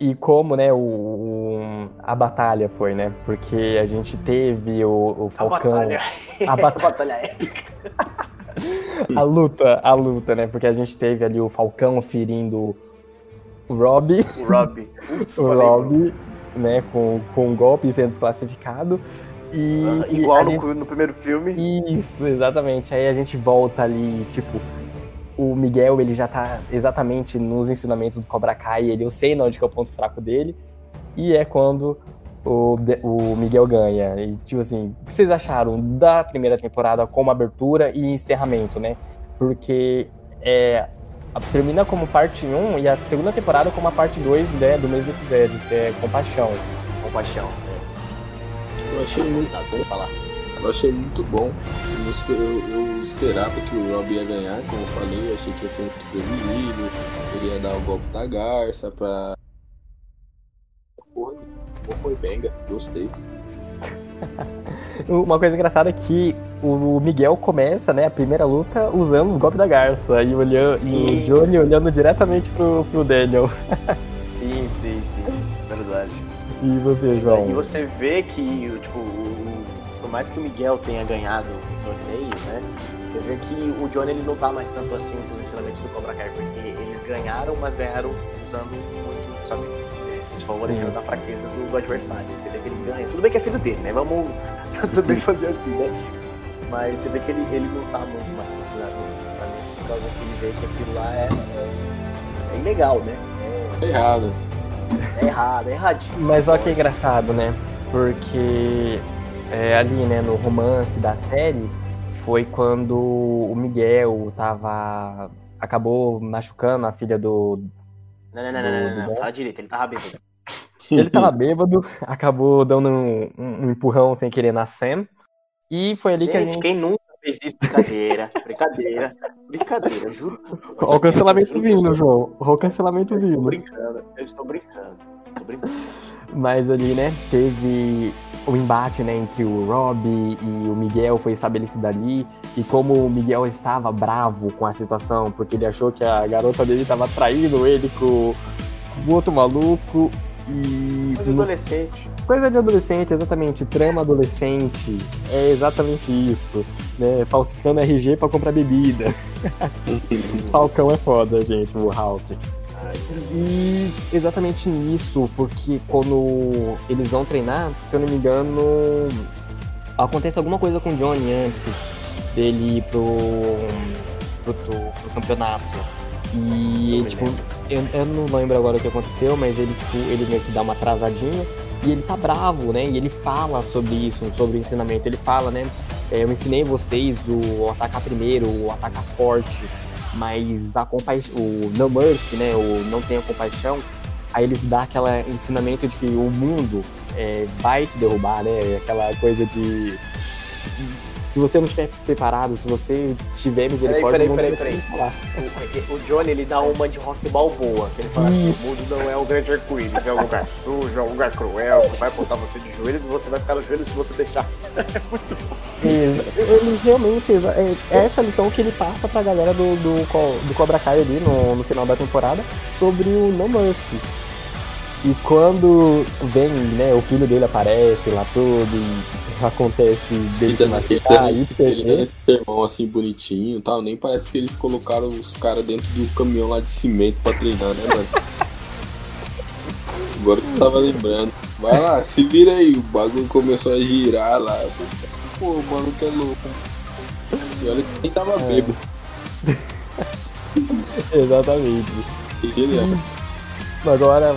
E como, né, o, o- a batalha foi, né? Porque a gente teve o, o A Falcão. batalha. A A batalha. batalha épica. A luta, a luta, né? Porque a gente teve ali o Falcão ferindo o Rob, O Rob. O. Rob, né, com, com um golpe sendo desclassificado. E, Ah, Igual no, gente- no primeiro filme. Isso, exatamente. Aí a gente volta ali, tipo, o Miguel, ele já tá exatamente nos ensinamentos do Cobra Kai, ele eu sei onde que é o ponto fraco dele. E é quando o, o Miguel ganha. E, tipo assim, o que vocês acharam da primeira temporada como abertura e encerramento, né? Porque é, termina como parte 1 e a segunda temporada como a parte 2 né, do mesmo episódio, que é Compaixão. Compaixão. Eu achei muito, Tá, vamos falar. eu achei muito bom. Eu, eu- eu esperava que o Rob ia ganhar, como eu falei, eu achei que ia ser muito previsível. Ele ia dar o golpe da garça pra. Porra, bom foi benga, gostei. Uma coisa engraçada é que o Miguel começa, né, a primeira luta usando o golpe da garça e, olhando, e o Johnny olhando diretamente pro, pro Daniel. Sim, sim, sim. Verdade. E você, João? E você vê que, tipo, o- por mais que o Miguel tenha ganhado o torneio, né? Você vê que o Johnny ele não tá mais tanto assim com os ensinamentos do Cobra Kai, porque eles ganharam, mas ganharam usando muito, sabe? Se favorecendo da fraqueza do, do adversário. Você vê que ele ganha. Tudo bem que é filho dele, né? Vamos também fazer assim, né? Mas você vê que ele, ele não tá muito mais com né? por causa que ele vê que aquilo lá é, é, é ilegal, né? Tá errado. É, é errado, é erradinho. Mas olha que engraçado, né? Porque é, ali, né, no romance da série, foi quando o Miguel tava. acabou machucando a filha do. Não, não, não, não, não, não, não. Fala direito, ele tava bêbado. Ele tava bêbado, acabou dando um, um empurrão sem querer na Sam. E foi ali Gente, que a gente. quem nunca fez isso? Brincadeira, brincadeira, brincadeira, juro. Olha o cancelamento vindo, João. Olha o cancelamento Eu estou vindo. brincando, eu estou brincando, estou brincando. Mas ali, né, teve o embate, né, entre o Rob e o Miguel foi estabelecido ali. E como o Miguel estava bravo com a situação, porque ele achou que a garota dele estava traindo ele com o outro maluco. E. Mas adolescente, Coisa de adolescente, exatamente. Trama adolescente. É exatamente isso. Né? Falsificando RG pra comprar bebida. Falcão é foda, gente, o Hulk. E exatamente nisso, porque quando eles vão treinar, se eu não me engano, acontece alguma coisa com o Johnny antes dele ir pro, pro- pro campeonato. E, me tipo, eu, eu não lembro agora o que aconteceu, mas ele, tipo, ele meio que dá uma atrasadinha e ele tá bravo, né? E ele fala sobre isso, sobre o ensinamento. Ele fala, né? é, eu ensinei vocês o atacar primeiro, o atacar forte, mas a compaixão, o no mercy, né? O não tenha compaixão. Aí ele dá aquele ensinamento de que o mundo é, vai te derrubar, né? Aquela coisa de se você não estiver preparado, se você tiver misericórdia, Peraí, peraí, peraí, falar. O, o Johnny ele dá uma de rock balboa, que ele fala assim, Isso. o mundo não é um grande arco-íris, é um lugar sujo, é um lugar cruel, que vai botar você de joelhos e você vai ficar no joelho se você deixar. Ele, ele realmente, é, é essa lição que ele passa pra galera do, do, do Cobra Kai ali no, no final da temporada sobre o No Mercy. E quando vem, né, o filho dele aparece lá tudo e acontece dele se Ele ele esse- ele sermão assim bonitinho e tal. Nem parece que eles colocaram os caras dentro do caminhão lá de cimento pra treinar, né, mano? Agora que eu tava lembrando. Vai lá, se vira aí. O bagulho começou a girar lá. Pô, o maluco é louco. E olha que nem tava É. bêbado. Exatamente. Ele é. Agora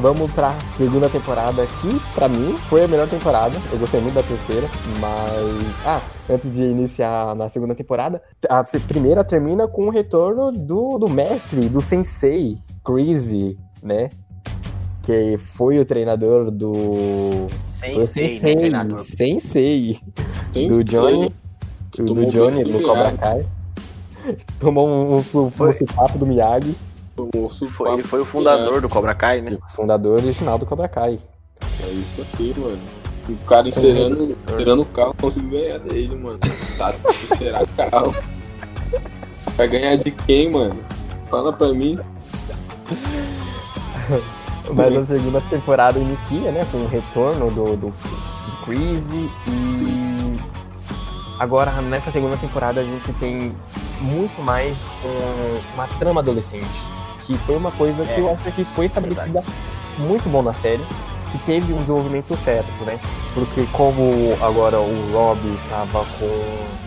vamos pra segunda temporada que pra mim foi a melhor temporada. Eu gostei muito da terceira, mas ah, antes de iniciar na segunda temporada, a primeira termina com o retorno do, do mestre, do sensei, Crazy, né? Que foi o treinador do foi o Sensei, né, treinador? Sensei Tem do Johnny, do Johnny do Cobra. Kai. Tomou um, um, um supapo do Miyagi, Foi, ele foi o fundador do Cobra Kai, né? fundador original do Cobra Kai. É isso aqui, mano. E o cara encerando, encerando o carro conseguiu ganhar dele, mano. Tá, encerar carro. Vai ganhar de quem, mano? Fala pra mim. Mas a segunda temporada inicia, né, com o retorno do, do, do Crazy e agora nessa segunda temporada a gente tem muito mais um- uma trama adolescente, que foi uma coisa que É, eu acho que foi estabelecida muito bom na série, que teve um desenvolvimento certo, né? Porque como agora o Rob tava com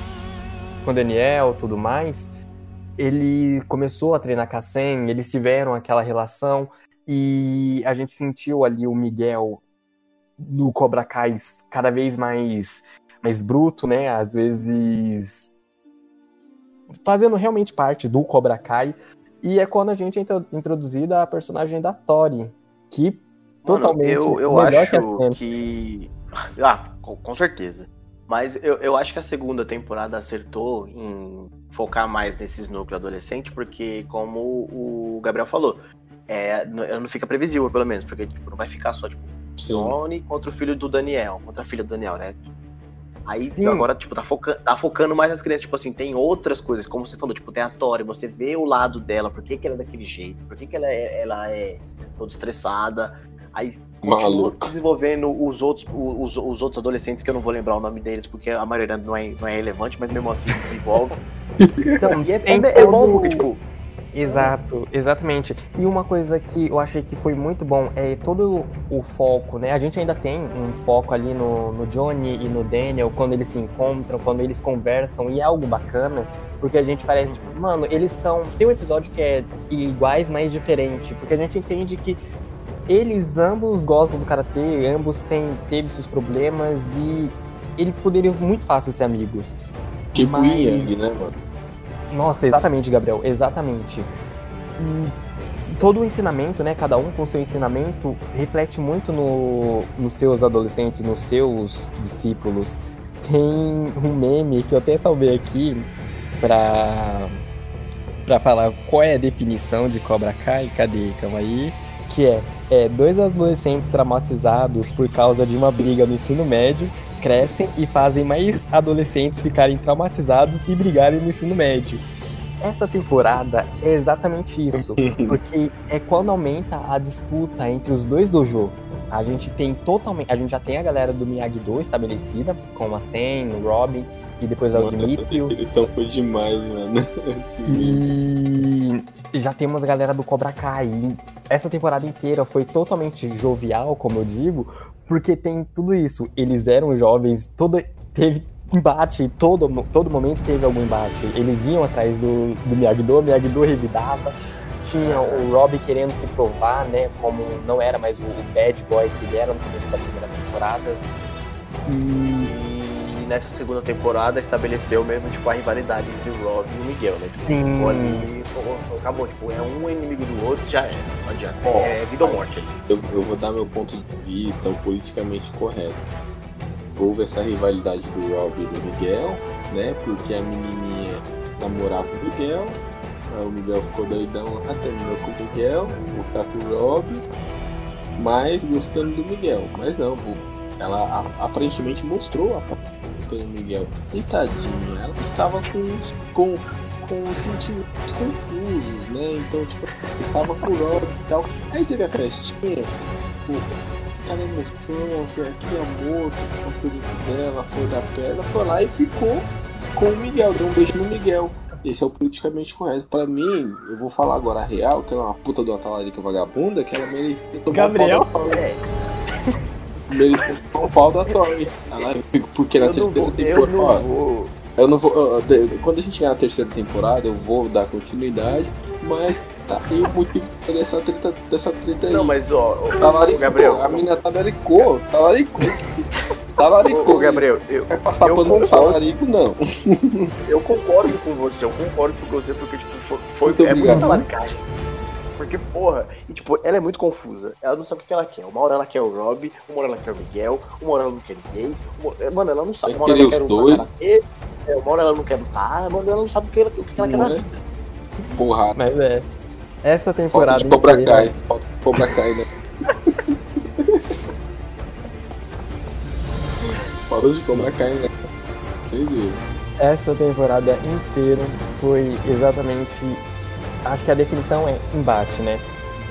com o Daniel, tudo mais, ele começou a treinar com a Sam, eles tiveram aquela relação e a gente sentiu ali o Miguel do Cobra Kai cada vez mais, mais bruto, né? Às vezes fazendo realmente parte do Cobra Kai. E é quando a gente é intro- introduzida a personagem da Tori, que Mano, totalmente eu, eu melhor acho que que. Ah, com, com certeza. Mas eu, eu acho que a segunda temporada acertou em focar mais nesses núcleos adolescentes, porque, como o Gabriel falou, é, não, não fica previsível, pelo menos, porque tipo, não vai ficar só, tipo, Sim. Johnny contra o filho do Daniel, contra a filha do Daniel, né? Aí Sim. agora, tipo, tá, foca tá focando mais nas crianças, tipo assim, tem outras coisas, como você falou, tipo, tem a Tori, você vê o lado dela, por que, que ela é daquele jeito, por que, que ela, é, ela é toda estressada. Aí continua desenvolvendo os outros, os, os outros adolescentes, que eu não vou lembrar o nome deles, porque a maioria não é, não é relevante, mas mesmo assim desenvolve. Então, E é, é, é bom porque, tipo, Exato, exatamente. E uma coisa que eu achei que foi muito bom é todo o foco, né? A gente ainda tem um foco ali no, no Johnny e no Daniel, quando eles se encontram, quando eles conversam, e é algo bacana, porque a gente parece, tipo, mano, eles são. Tem um episódio que é iguais, mas diferente, porque a gente entende que eles ambos gostam do karatê, ambos têm, teve seus problemas e eles poderiam muito fácil ser amigos. Tipo Mas- Yang, né, mano? Nossa, exatamente, Gabriel, exatamente. E todo o ensinamento, né, cada um com seu ensinamento, reflete muito no, nos seus adolescentes, nos seus discípulos. Tem um meme que eu até salvei aqui pra, pra falar qual é a definição de Cobra Kai. Cadê? Calma aí. Que é, é dois adolescentes traumatizados por causa de uma briga no ensino médio crescem e fazem mais adolescentes ficarem traumatizados e brigarem no ensino médio. Essa temporada é exatamente isso, porque é quando aumenta a disputa entre os dois dojo. A gente tem totalmente, a gente já tem a galera do Miyagi-Do estabelecida, com a Sen, o Robin e depois é o Mano, Dimitri. Eles estão foi demais, mano. E já temos a galera do Cobra Kai. Essa temporada inteira foi totalmente jovial, como eu digo, porque tem tudo isso. Eles eram jovens, todo, teve embate, todo, todo momento teve algum embate. Eles iam atrás do, do Miyagi-Do, o Miyagi-Do revidava. Tinha o Rob querendo se provar, né? Como não era mais o, o bad boy que ele era no começo da primeira temporada. E nessa segunda temporada estabeleceu mesmo, tipo, a rivalidade entre o Rob e o Miguel, né? Tipo, Sim. ficou ali, acabou, tipo, é um inimigo do outro, já é, não adianta. É vida ou morte. Eu, eu vou dar meu ponto de vista, o politicamente correto. Houve essa rivalidade do Rob e do Miguel, né? Porque a menininha namorava com o Miguel, aí o Miguel ficou doidão lá, terminou com o Miguel, vou ficar com o Rob, mas gostando do Miguel. Mas não, ela aparentemente mostrou a do Miguel. E tadinha, ela estava com, com, com sentimentos confusos, né? Então, tipo, estava Rob e tal. Aí teve a festinha, pô, aquela emoção, aquele amor, com o dentro dela, foi da pedra, foi lá e ficou com o Miguel, deu um beijo no Miguel. Esse é o politicamente correto. Pra mim, eu vou falar agora a real, que ela é uma puta de uma talarica vagabunda, que ela merecia tomar Gabriel? um pau tomar um pau da Tori. Ela, porque na Eu terceira vou, eu temporada. não vou. Eu não vou. eu- Quando a gente chegar na terceira temporada, eu vou dar continuidade, mas tá aí o motivo dessa treta, dessa treta aí. Não, mas ó, ó, Talaricou, Gabriel, a mina talaricou, talaricou. Talaricou. Ô, ô, Gabriel, eu, Vai passar eu pano concordo. talarico, não. eu concordo com você, eu concordo com você, porque, tipo, foi, foi Muito é obrigado. muita talaricagem. Porque, porra, e tipo, ela é muito confusa. Ela não sabe o que ela quer. Uma hora ela quer o Rob, uma hora ela quer o Miguel, uma hora ela não quer ninguém. Uma... Mano, ela não sabe. Uma hora ela quer dois. karatê, é, uma hora ela não quer lutar, uma hora ela não sabe o que ela, o que ela quer na vida. Porra, Mas é. Essa falta temporada de Cobra inteira- Kai. Falta de Cobra Kai, né? falta de Cobra Kai, né? Vocês viram. essa temporada inteira foi exatamente. Acho que a definição é embate, né?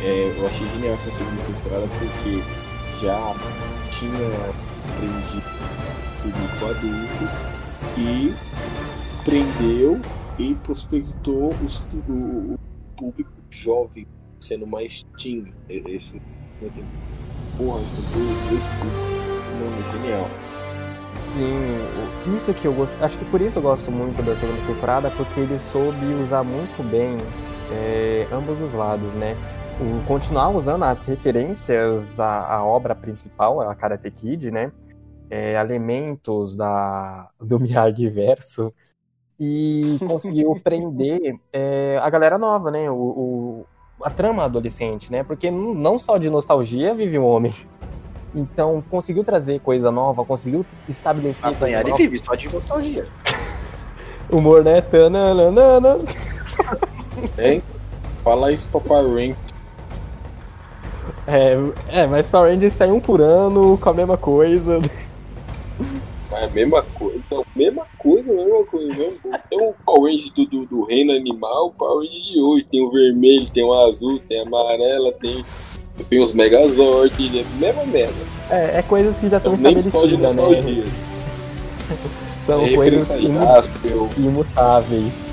É, eu achei genial essa segunda temporada porque já tinha prendido público adulto e prendeu e prospectou os, o, o público jovem, sendo mais teen. Esse, porra, dois, dois públicos. Mano, genial. Sim, isso que eu gosto. Acho que por isso eu gosto muito da segunda temporada, porque ele soube usar muito bem é, ambos os lados, né? o- continuar usando as referências à, à obra principal, a Karate Kid, né? É, elementos da, do Miyagi verso e conseguiu prender é, a galera nova, né? O, o- a trama adolescente, né? Porque não só de nostalgia vive o homem. Então, conseguiu trazer coisa nova, conseguiu estabelecer. Castanhari vive só de nostalgia. Humor, né? Tananana. Hein? Fala isso pra Power Rank. É, é, mas Power Rangers sai um por ano com a mesma coisa. É a mesma coisa. Então, mesma coisa, mesma coisa. Mesmo. Tem o Power Range do, do, do reino animal, o Power Range de hoje. Tem o vermelho, tem o azul, tem a amarela, tem, tem os Megazord. É mesma merda. É, é coisas que já estão estabelecidas, né? nostalgia. São É coisas imu- imutáveis.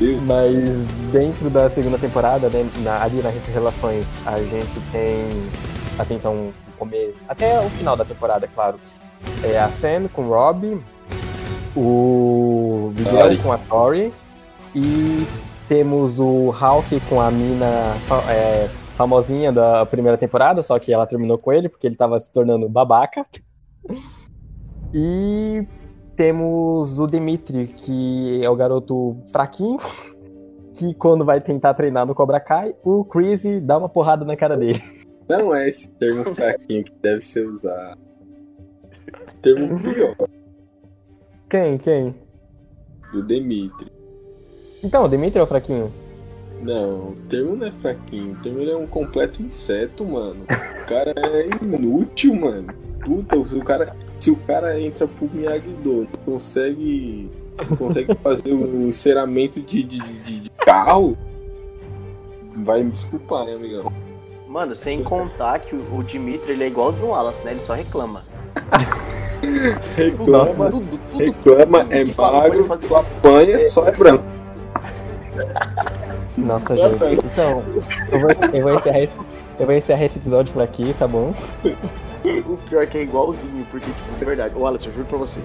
Deus. Mas dentro da segunda temporada, né, na- ali nas relações, a gente tem até então o comer, até o final da temporada, é claro. É a Sam com o Rob, o Miguel com a Tori e temos o Hulk com a mina é, famosinha da primeira temporada, só que ela terminou com ele porque ele tava se tornando babaca. E temos o Dimitri, que é o garoto fraquinho, que quando vai tentar treinar no Cobra Kai, o Crazy dá uma porrada na cara dele. Não é esse termo fraquinho que deve ser usado. Termo pior Quem? Quem? do Demitri. Então, o Dimitri é o fraquinho. Não, o termo não é fraquinho. O termo é um completo inseto, mano. O cara é inútil, mano. Puta, o cara, se o cara entra pro Miyagi-Do, consegue, consegue fazer um enceramento de, de, de, de carro, vai me desculpar, né, amigão? Mano, sem contar que o, o Dimitri ele é igualzinho o Wallace, né? Ele só reclama. Reclama, Tudo, tudo, reclama, tudo é que fala, magro, fazer. apanha, só é branco. Nossa, gente. Então, eu vou, eu vou encerrar esse, eu vou encerrar esse episódio por aqui, tá bom? O pior é que é igualzinho, porque, tipo, de verdade. Ô, Wallace, eu juro pra você.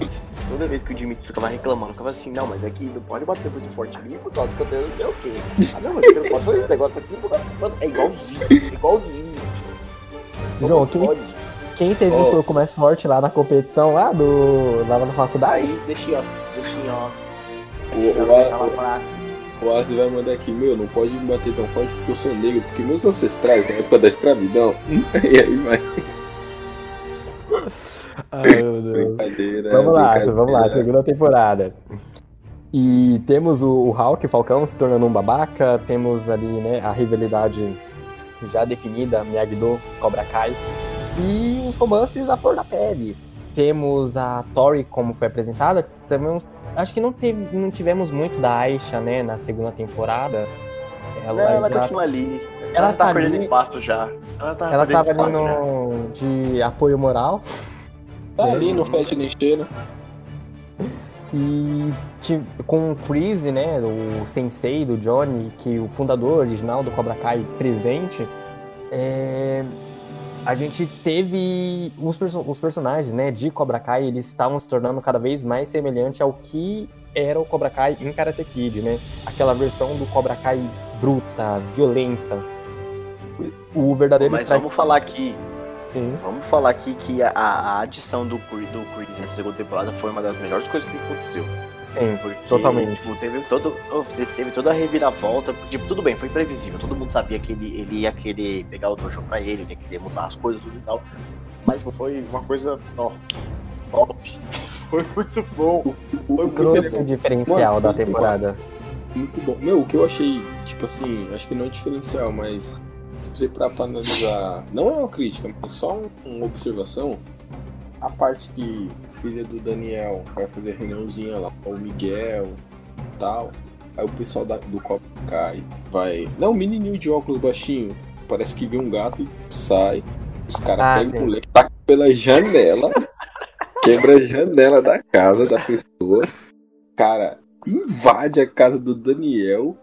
Toda vez que o Dimitri ficava reclamando, ficava assim, não, mas aqui não pode bater muito forte ali por causa que eu tenho não sei o quê. Ah, não, mas eu não posso fazer esse negócio aqui por causa Mano, é igualzinho, é igualzinho. Como João, quem, pode? quem teve Ó. o soco mais forte lá na competição, lá do. lá na faculdade? Aí, deixa, ó, deixa, ó. O, Deixa, o, o, Wallace vai mandar aqui, meu, não pode me bater tão forte porque eu sou negro, porque meus ancestrais, na época da escravidão, e aí vai, Ai, meu Deus. brincadeira. Vamos lá, brincadeira. vamos lá, segunda temporada. E temos o, o Hulk, o Falcão, se tornando um babaca, temos ali, né, a rivalidade já definida, Miyagi-Do, Cobra Kai, e os romances à flor da pele. Temos a Tori, como foi apresentada, também acho que não, teve, não tivemos muito da Aisha, né, na segunda temporada. Ela, ela já- continua ali. Ela Ela, tá tá perdendo ali- espaço já. Ela tá ela perdendo tava ali espaço já. no, de apoio moral, Tá ali no Fed nem cheira. E com o Chris, né, o sensei do Johnny, que o fundador original do Cobra Kai presente, é, a gente teve os, perso- os personagens, né, de Cobra Kai, eles estavam se tornando cada vez mais semelhante ao que era o Cobra Kai em Karate Kid, né? Aquela versão do Cobra Kai bruta, violenta. O verdadeiro Mas strike... vamos falar aqui, Sim. vamos falar aqui que a, a adição do, do Chris nessa segunda temporada foi uma das melhores coisas que aconteceu. Sim, Porque, totalmente. tipo, teve, todo, teve toda a reviravolta. Tipo, tudo bem, foi previsível. Todo mundo sabia que ele, ele ia querer pegar o dojo pra ele, ele ia querer mudar as coisas tudo e tal. Mas foi uma coisa, ó, top. Foi muito bom. O, Foi o que eu Trouxe queria- o diferencial Mano, da temporada. Muito bom. Meu, o que eu achei, tipo assim, acho que não é diferencial, mas você parar pra analisar, não é uma crítica, mas só um- uma observação, a parte que filha do Daniel vai fazer reuniãozinha lá com o Miguel tal, aí o pessoal da- do Copa cai, vai. Não, o menininho de óculos baixinho, parece que vê um gato e sai. Os caras Ah, pegam o moleque, tacam pela janela, quebra a janela da casa da pessoa, cara, invade a casa do Daniel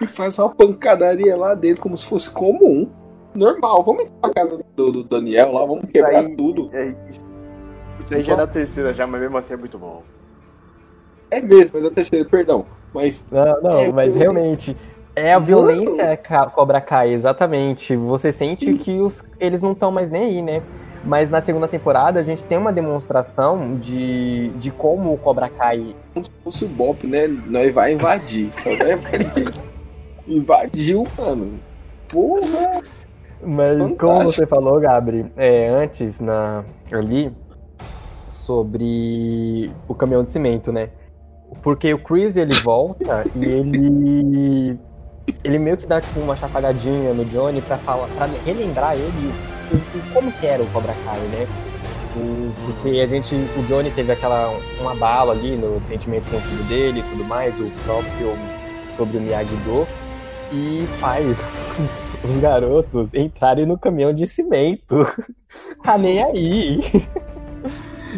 e faz uma pancadaria lá dentro como se fosse comum. Normal, vamos entrar na casa do, do Daniel lá, vamos quebrar aí- tudo. É, isso isso aí já é na terceira já, mas mesmo assim é muito bom. É mesmo, é da terceira, perdão. Mas Não, não, É, mas eu- realmente É a Mano. violência Ca- Cobra Kai, exatamente. Você sente que os, eles não estão mais nem aí, né? Mas na segunda temporada a gente tem uma demonstração de, de como o Cobra Kai. Como se fosse o Bop, né? Nós vai invadir. Nós vai invadir. Invadiu, mano. Porra! Mas como Fantástico. você falou, Gabri, é, antes na, ali, sobre o caminhão de cimento, né? Porque o Chris ele volta e ele. Ele meio que dá tipo uma chapagadinha no Johnny pra, falar, pra relembrar ele o, o- como que era o Cobra Kai, né? O- porque a gente. O Johnny teve aquela. um abalo ali no sentimento com o filho dele e tudo mais, o próprio sobre o Miyagi-Do, e faz os garotos entrarem no caminhão de cimento. tá nem aí.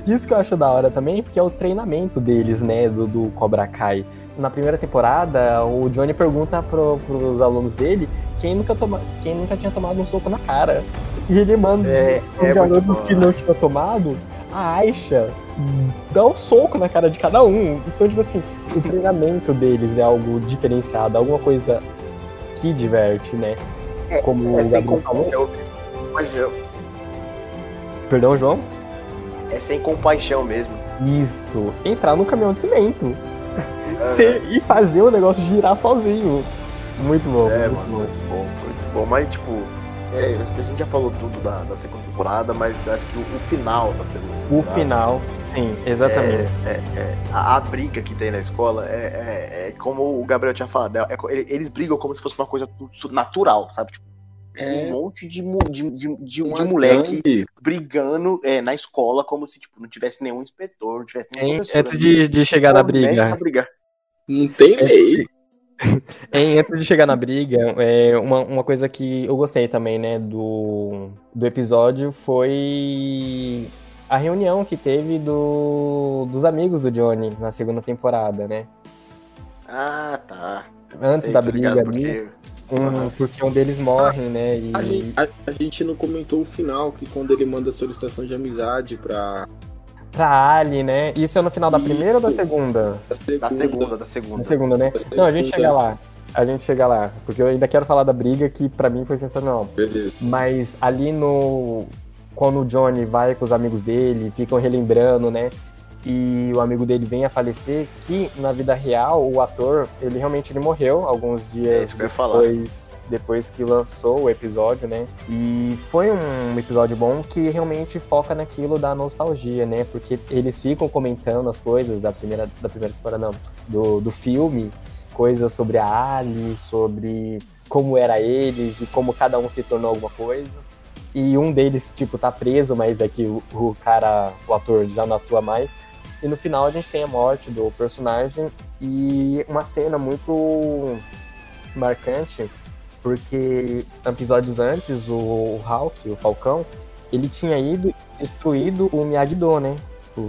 Isso que eu acho da hora também, porque é o treinamento deles, né, do, do Cobra Kai. Na primeira temporada, o Johnny pergunta pro, pros alunos dele quem nunca, toma, quem nunca tinha tomado um soco na cara. E ele manda É, os é garotos que não tinham tomado, a Aisha dá um soco na cara de cada um. Então, tipo assim, o treinamento deles é algo diferenciado, alguma coisa que diverte, né? É, Como É sem falou. compaixão. compaixão. Perdão, João? É sem compaixão mesmo. Isso. Entrar no caminhão de cimento. Ser- e fazer o negócio girar sozinho. Muito bom. É, muito mano, bom. muito bom, muito bom. Mas, tipo, é, a gente já falou tudo da, da segunda temporada, mas acho que o, o final da segunda O temporada, final, sim, exatamente. É, é, a, a briga que tem na escola é, é- é como o Gabriel tinha falado. é- é eles brigam como se fosse uma coisa natural, sabe? Tipo, É. um monte de, de, de, de, Uma de moleque gangue. brigando é, na escola como se tipo, não tivesse nenhum inspetor, não tivesse nenhum Antes ali. de, de chegar na briga. Não tem lei. Hein, antes de chegar na briga, é, uma, uma coisa que eu gostei também, né, do, do episódio foi a reunião que teve do, dos amigos do Johnny na segunda temporada, né? Ah, tá. Antes Sei, da briga ligado, ali, porque- um, porque um deles morre, né? E, A gente, a- a gente não comentou o final, que quando ele manda a solicitação de amizade pra pra Ali, né? Isso é no final da primeira ou da segunda? a segunda. Da segunda, da segunda. Né? Da Não, a gente chega lá. A gente chega lá. Porque eu ainda quero falar da briga que pra mim foi sensacional. Beleza. Mas ali no. Quando o Johnny vai com os amigos dele, ficam relembrando, né? E o amigo dele vem a falecer, que na vida real, o ator, ele realmente ele morreu alguns É dias falar. depois, depois que lançou o episódio, né? E foi um episódio bom que realmente foca naquilo da nostalgia, né? Porque eles ficam comentando as coisas da primeira, da primeira temporada, não, do, do filme, coisas sobre a Ali, sobre como era eles e como cada um se tornou alguma coisa. E um deles, tipo, tá preso, mas é que o, o cara, o ator já não atua mais. E no final a gente tem a morte do personagem e uma cena muito marcante, porque episódios antes o, Hulk, o Falcão, ele tinha ido destruído o Miyagi-Do, né? O,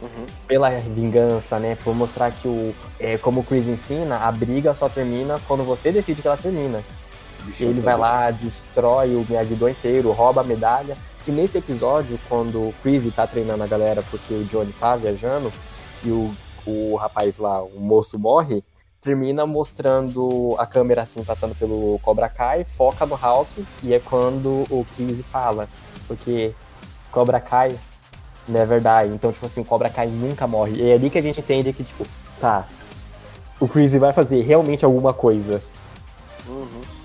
Uhum. pela vingança, né? Por mostrar que o. É, como o Chris ensina, a briga só termina quando você decide que ela termina. Ele vai lá, destrói o Miyagi-Do inteiro, rouba a medalha. E nesse episódio, quando o Chris tá treinando a galera porque o Johnny tá viajando e o, o rapaz lá, o moço morre, termina mostrando a câmera assim passando pelo Cobra Kai, foca no Hulk e é quando o Chris fala, porque Cobra Kai never die. Então, tipo assim, Cobra Kai nunca morre. E é ali que a gente entende que, tipo, tá, o Chris vai fazer realmente alguma coisa. Uhum.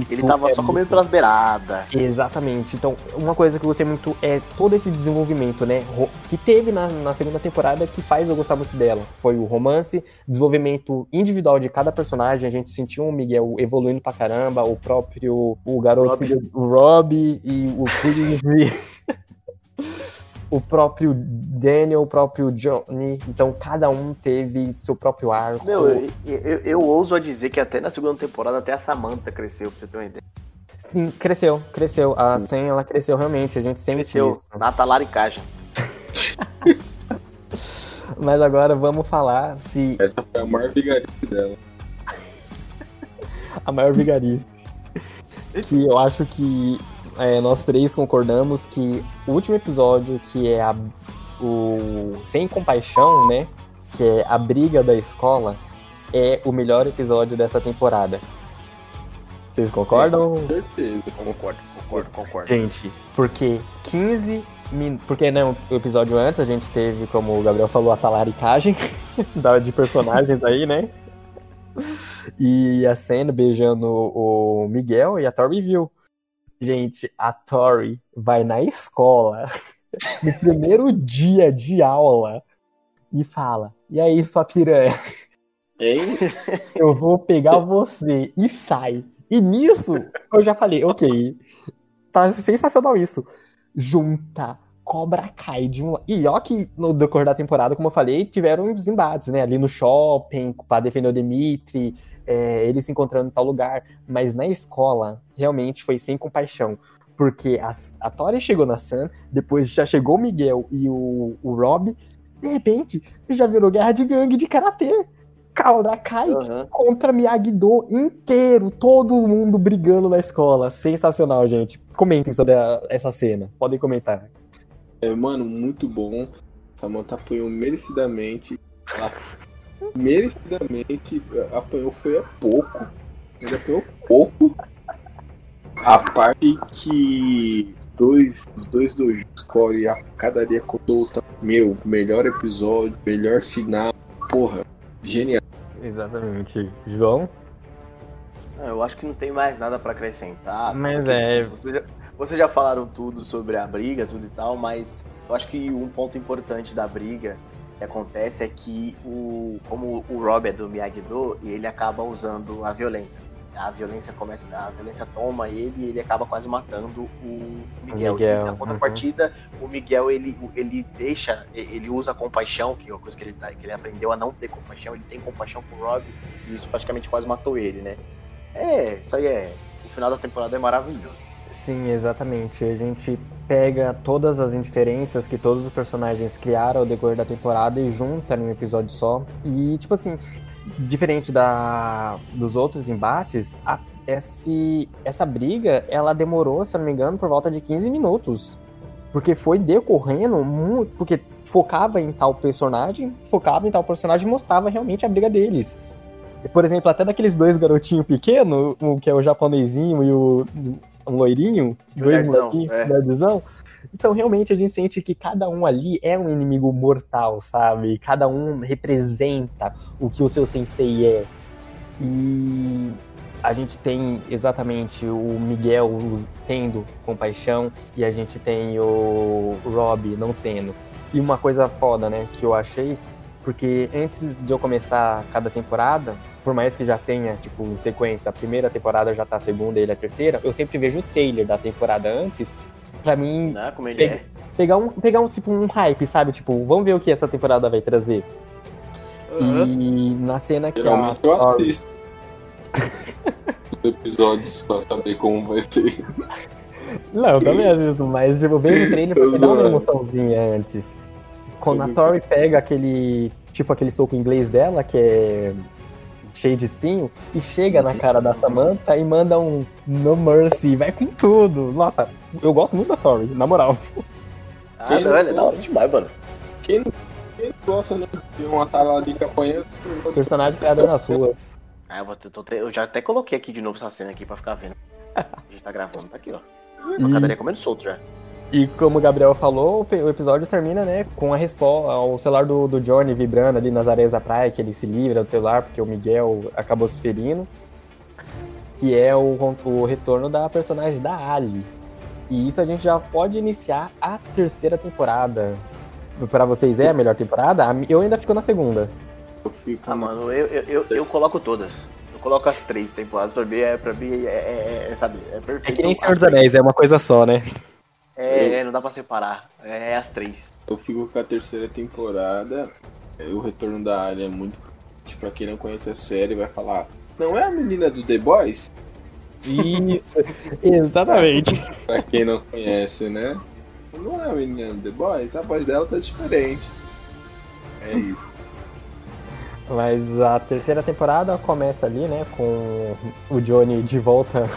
Isso Ele tava é só muito comendo pelas beiradas. Exatamente. Então, uma coisa que eu gostei muito é todo esse desenvolvimento, né? Que teve na, na segunda temporada que faz eu gostar muito dela. Foi o romance, desenvolvimento individual de cada personagem. A gente sentiu o Miguel evoluindo pra caramba, o próprio o garoto, o Robbie e o Chris. O próprio Daniel, o próprio Johnny, então cada um teve seu próprio arco. Meu, eu, eu, eu ouso a dizer que até na segunda temporada até a Samantha cresceu, pra você ter uma ideia. Sim, cresceu, cresceu. A Sen, ela cresceu realmente, a gente sente Cresceu isso. na talaricagem. Mas agora vamos falar se Essa foi a maior brigaria dela. a maior vigarice. que eu acho que é, nós três concordamos que o último episódio, que é a, o Sem Compaixão, né? Que é a briga da escola, é o melhor episódio dessa temporada. Vocês concordam? Com certeza. Concordo, concordo, concordo. Gente, porque 15 minutos. Porque né, o episódio antes a gente teve, como o Gabriel falou, a talaricagem de personagens aí, né? E a Sam beijando o Miguel e a Tori viu. Gente, a Tori vai na escola no primeiro dia de aula e fala: E aí, sua piranha? Hein? eu vou pegar você e sai. E nisso, eu já falei, ok, tá sensacional isso. Junta Cobra Kai de um lado. E ó que no decorrer da temporada, como eu falei, tiveram uns embates, né? Ali no shopping, pra defender o Dimitri, é, ele se encontrando em tal lugar. Mas na escola, realmente foi sem compaixão. Porque a, a Tori chegou na Sam, depois já chegou o Miguel e o, o Rob, de repente, já virou guerra de gangue de karatê. Cobra Kai Aham. contra Miyagi-Do inteiro, todo mundo brigando na escola. Sensacional, gente. Comentem sobre a- essa cena. Podem comentar. É, mano, muito bom. Samantha apanhou merecidamente. Ela merecidamente apanhou foi a pouco. Ele apanhou pouco. A parte que dois, os dois do escolhem a padaria Kodota. Meu, melhor episódio, melhor final. Porra, genial. Exatamente. João? Eu acho que não tem mais nada pra acrescentar. Mas é- Vocês já, vocês já falaram tudo sobre a briga, tudo e tal, mas eu acho que um ponto importante da briga que acontece é que o como o Rob é do Miyagi-Do e ele acaba usando a violência. A violência começa, a violência toma ele e ele acaba quase matando o Miguel. Miguel, e na contrapartida, o Miguel ele, ele deixa, ele usa a compaixão, que é uma coisa que ele, tá- que ele aprendeu a não ter compaixão, ele tem compaixão com o Rob e isso praticamente quase matou ele, né? É, isso aí é. O final da temporada é maravilhoso. Sim, exatamente. A gente pega todas as indiferenças que todos os personagens criaram ao decorrer da temporada e junta num episódio só. E, tipo assim, diferente da, dos outros embates, a- esse, essa briga, ela demorou, se eu não me engano, por volta de 15 minutos. Porque foi decorrendo muito. Porque focava em tal personagem, focava em tal personagem e mostrava realmente a briga deles. Por exemplo, até daqueles dois garotinhos pequenos, o que é o japonesinho e o um loirinho, dois nerdzão, molequinhos, é. nerdzão. Então, realmente, a gente sente que cada um ali é um inimigo mortal, sabe? Cada um representa o que o seu sensei é. E a gente tem exatamente o Miguel tendo compaixão e a gente tem o Rob não tendo. E uma coisa foda, né, que eu achei, porque antes de eu começar cada temporada, por mais que já tenha, tipo, em sequência, a primeira temporada já tá a segunda e ele a terceira, eu sempre vejo o trailer da temporada antes, pra mim Né? Como ele Pega- é. pegar um, pegar um tipo um hype, sabe? Tipo, vamos ver o que essa temporada vai trazer. E na cena que a eu Thor- assisto os episódios pra saber como vai ser. Não, eu também assisto, mas tipo, vejo o trailer pra pegar uma emoçãozinha antes. Quando a Tori pega aquele. Tipo aquele soco inglês dela, que é cheio de espinho, e chega na cara da Samantha e manda um No Mercy, vai com tudo. Nossa, eu gosto muito da Tori, na moral. Ah, Quem não, não ele é da hora demais, mano. Quem não, quem não gosta né, de uma talarica apanhando? Personagem criado nas ruas. Ah, eu, vou, tô eu já até coloquei aqui de novo essa cena aqui pra ficar vendo. A gente tá gravando, tá aqui, ó. E- Pancadaria comendo solto já. E como o Gabriel falou, o episódio termina, né, com a resposta ao celular do, do Johnny vibrando ali nas areias da praia, que ele se livra do celular porque o Miguel acabou se ferindo. Que é o, o retorno da personagem da Ali. E isso a gente já pode iniciar a terceira temporada. Pra vocês é a melhor temporada? Eu ainda fico na segunda. Eu fico. Ah, mano, eu, eu, eu, eu coloco todas. Eu coloco as três temporadas. Pra mim, é, pra mim é, é, é, sabe, é É perfeito. que nem Senhor dos. Anéis, é uma coisa só, né? É, é, não dá pra separar. É as três. Eu fico com a terceira temporada. É, O retorno da Alien é muito. Tipo, pra quem não conhece a série, vai falar. Não é a menina do The Boys? Isso, exatamente. Pra quem não conhece, né? Não é a menina do The Boys? A voz dela tá diferente. É isso. Mas a terceira temporada começa ali, né, com o Johnny de volta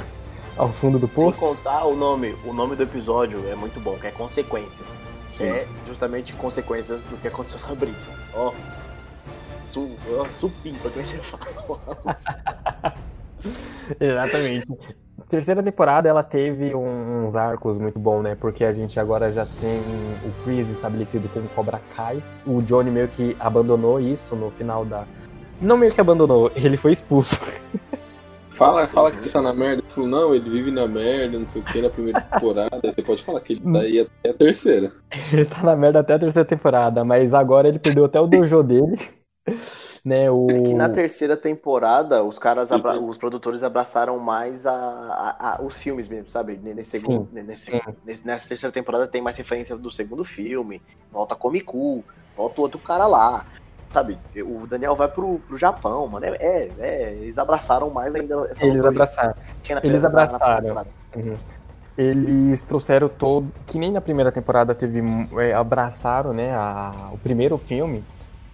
ao fundo do Sem poço. contar o nome. O nome do episódio é muito bom, que é Consequência. Sim. É justamente consequências do que aconteceu na briga. Ó. Su, ó supimpa, que você fala. Exatamente. Terceira temporada ela teve uns arcos muito bons, né? Porque a gente agora já tem o Chris estabelecido como Cobra Kai. O Johnny meio que abandonou isso no final da. Não meio que abandonou, ele foi expulso. Fala, fala que tá na merda. Ele falou, não, ele vive na merda, não sei o que, na primeira temporada. Você pode falar que ele tá aí até a terceira. Ele tá na merda até a terceira temporada, mas agora ele perdeu até o dojo dele. Né, o... É que na terceira temporada, os caras, abra... os produtores abraçaram mais a, a, a, os filmes mesmo, sabe? Nesse segundo, nesse, nesse, nessa terceira temporada tem mais referência do segundo filme, volta Comic volta o outro cara lá, sabe? O Daniel vai pro, pro Japão, mano. É, é, é eles abraçaram mais ainda essa Eles abraçaram. Eles abraçaram. Na, na uhum. Eles trouxeram todo. Que nem na primeira temporada teve. É, abraçaram, né? A, o primeiro filme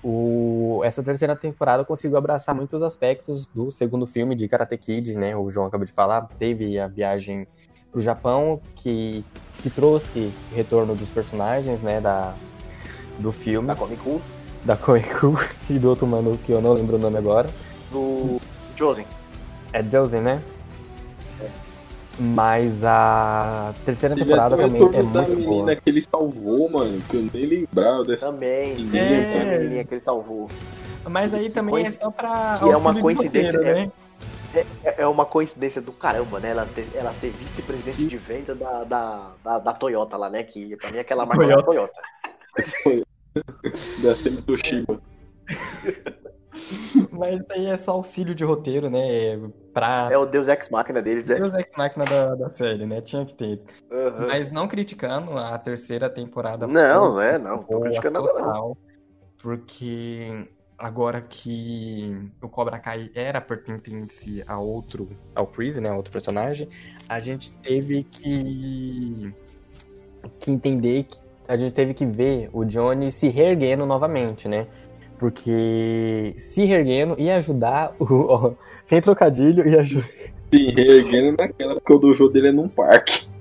o, essa terceira temporada conseguiu abraçar muitos aspectos do segundo filme de Karate Kid, né? O João acabou de falar, teve a viagem pro Japão que, que trouxe retorno dos personagens, né? Da, do filme. Da Comic Con. Da Comic Con e do outro mano que eu não lembro o nome agora. Do Josen. É Josen, né? Mas a terceira temporada também é muito menina boa. que ele salvou, mano, que eu nem lembrava dessa. Também, É. a menininha que ele salvou. Mas aí também é só pra. Que é uma coincidência, roteiro, é- né? É, é uma coincidência do caramba, né? Ela ter, ela ser vice-presidente de venda da, da, da, da Toyota lá, né? Que pra mim aquela marca é a Toyota. Da Semi Toshiba. Mas aí é só auxílio de roteiro, né? Pra. É o Deus Ex Máquina deles, né? Deus Ex Machina da, da série, né? Tinha que ter. Uhum. Mas não criticando a terceira temporada. Não, é, não. Tô criticando nada, não. total, Porque agora que o Cobra Kai era pertencente a outro, ao Chris, né? A outro personagem, a gente teve que, que entender que a gente teve que ver o Johnny se reerguendo novamente, né? Porque se reerguendo ia ajudar o. ó, sem trocadilho, ia ajudar. Sim, reerguendo naquela, porque o dojo dele é num parque.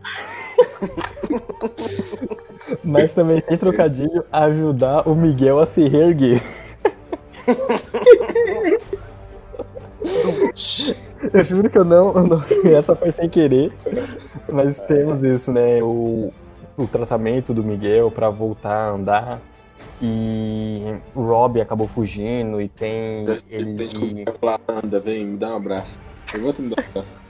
Mas também sem trocadilho, ajudar o Miguel a se reerguer. Eu juro que eu não, eu não- Essa foi sem querer. Mas temos isso, né? O, o tratamento do Miguel pra voltar a andar. E o Rob acabou fugindo e tem ele. Falar, anda, vem, me dá um abraço. Levanta e me dá um abraço.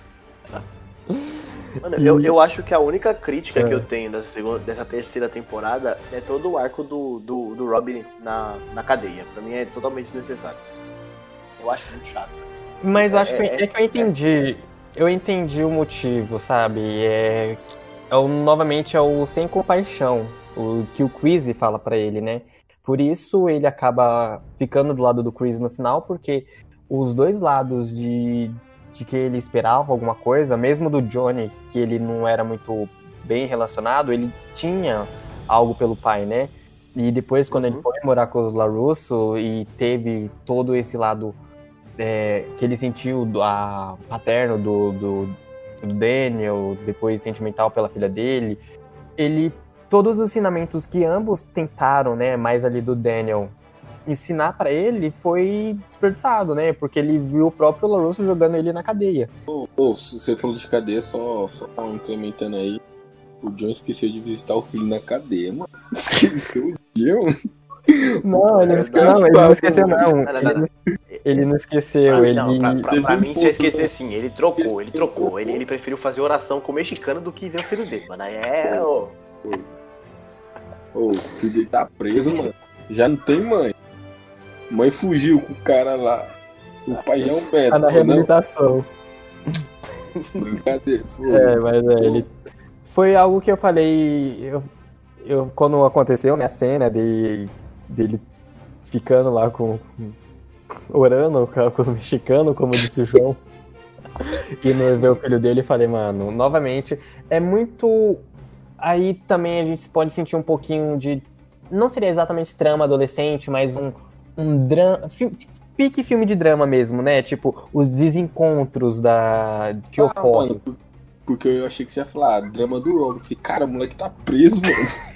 Mano, eu, eu acho que a única crítica É. que eu tenho dessa, segunda, dessa terceira temporada é todo o arco do, do, do Robin na, na cadeia. Pra mim é totalmente desnecessário. Eu acho muito chato. Mas eu acho que, É- é- é que eu entendi. Eu entendi o motivo, sabe? É, é o, novamente é o sem compaixão, o que o Chris fala pra ele, né? Por isso ele acaba ficando do lado do Chris no final, porque os dois lados de, de que ele esperava alguma coisa, mesmo do Johnny, que ele não era muito bem relacionado, ele tinha algo pelo pai, né? E depois, quando ele foi morar com os LaRusso e teve todo esse lado é, que ele sentiu do, a paterno do, do, do Daniel, depois sentimental pela filha dele, ele todos os ensinamentos que ambos tentaram, né, mais ali do Daniel ensinar pra ele foi desperdiçado, né? Porque ele viu o próprio LaRusso jogando ele na cadeia. Ô, ô, se você falou de cadeia, só, só incrementando aí. O John esqueceu de visitar o filho na cadeia, mano. Esqueceu o John. Não, ele não, esque- Verdade, não, ele não tá, esqueceu, Não, não. não, Ele ele não esqueceu, Pra, ele. não, pra, pra- pra mim, se eu esquecer né? assim, ele trocou, ele trocou. Ele, ele preferiu fazer oração com o mexicano do que ver o filho dele, mano. Aí É, ô. Ô, o filho dele tá preso, mano. Já não tem mãe. Mãe fugiu com o cara lá. O pai já é um médico. Tá na não, reabilitação. brincadeira. Pô, É, mas é, ele. Foi algo que eu falei. Eu, eu, quando aconteceu né, a cena de, dele ficando lá com. Orando com, os mexicanos, como disse o João. e não ver o filho dele, falei, mano, novamente, é muito. Aí também a gente pode sentir um pouquinho de. Não seria exatamente trama adolescente, mas um, um drama. Pique filme de drama mesmo, né? Tipo, os desencontros da que Ah, ocorrem. mano, porque eu achei que você ia falar, ah, drama do Rob. Eu falei, cara, o moleque tá preso, mano.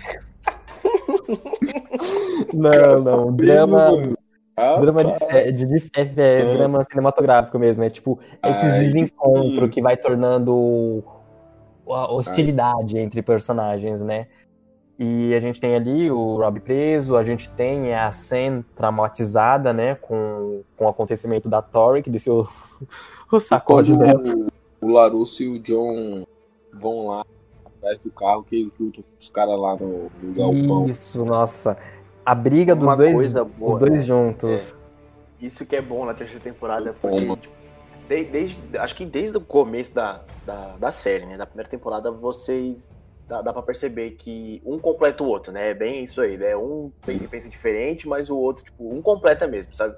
Não, não. Preso, Drama, mano. Ah, Drama de, sé- de, é, é É. drama cinematográfico mesmo. É tipo, esses Aí desencontros sim. que vai tornando a hostilidade entre personagens, né? E a gente tem ali o Rob preso, a gente tem a Sam traumatizada, né? Com, com o acontecimento da Tori, que desceu o sacode dela. o, Larusso e o John vão lá atrás do carro que lutam com os caras lá no, no galpão. Isso, nossa. A briga dos dois, boa, dois né? juntos. Isso que é bom na terceira temporada, porque tipo, de- desde, acho que desde o começo da, da, da série, né? Da primeira temporada, vocês. Dá, dá pra perceber que um completa o outro, né? É bem isso aí, né? Um pe- pensa diferente, mas o outro, tipo, um completa mesmo, sabe?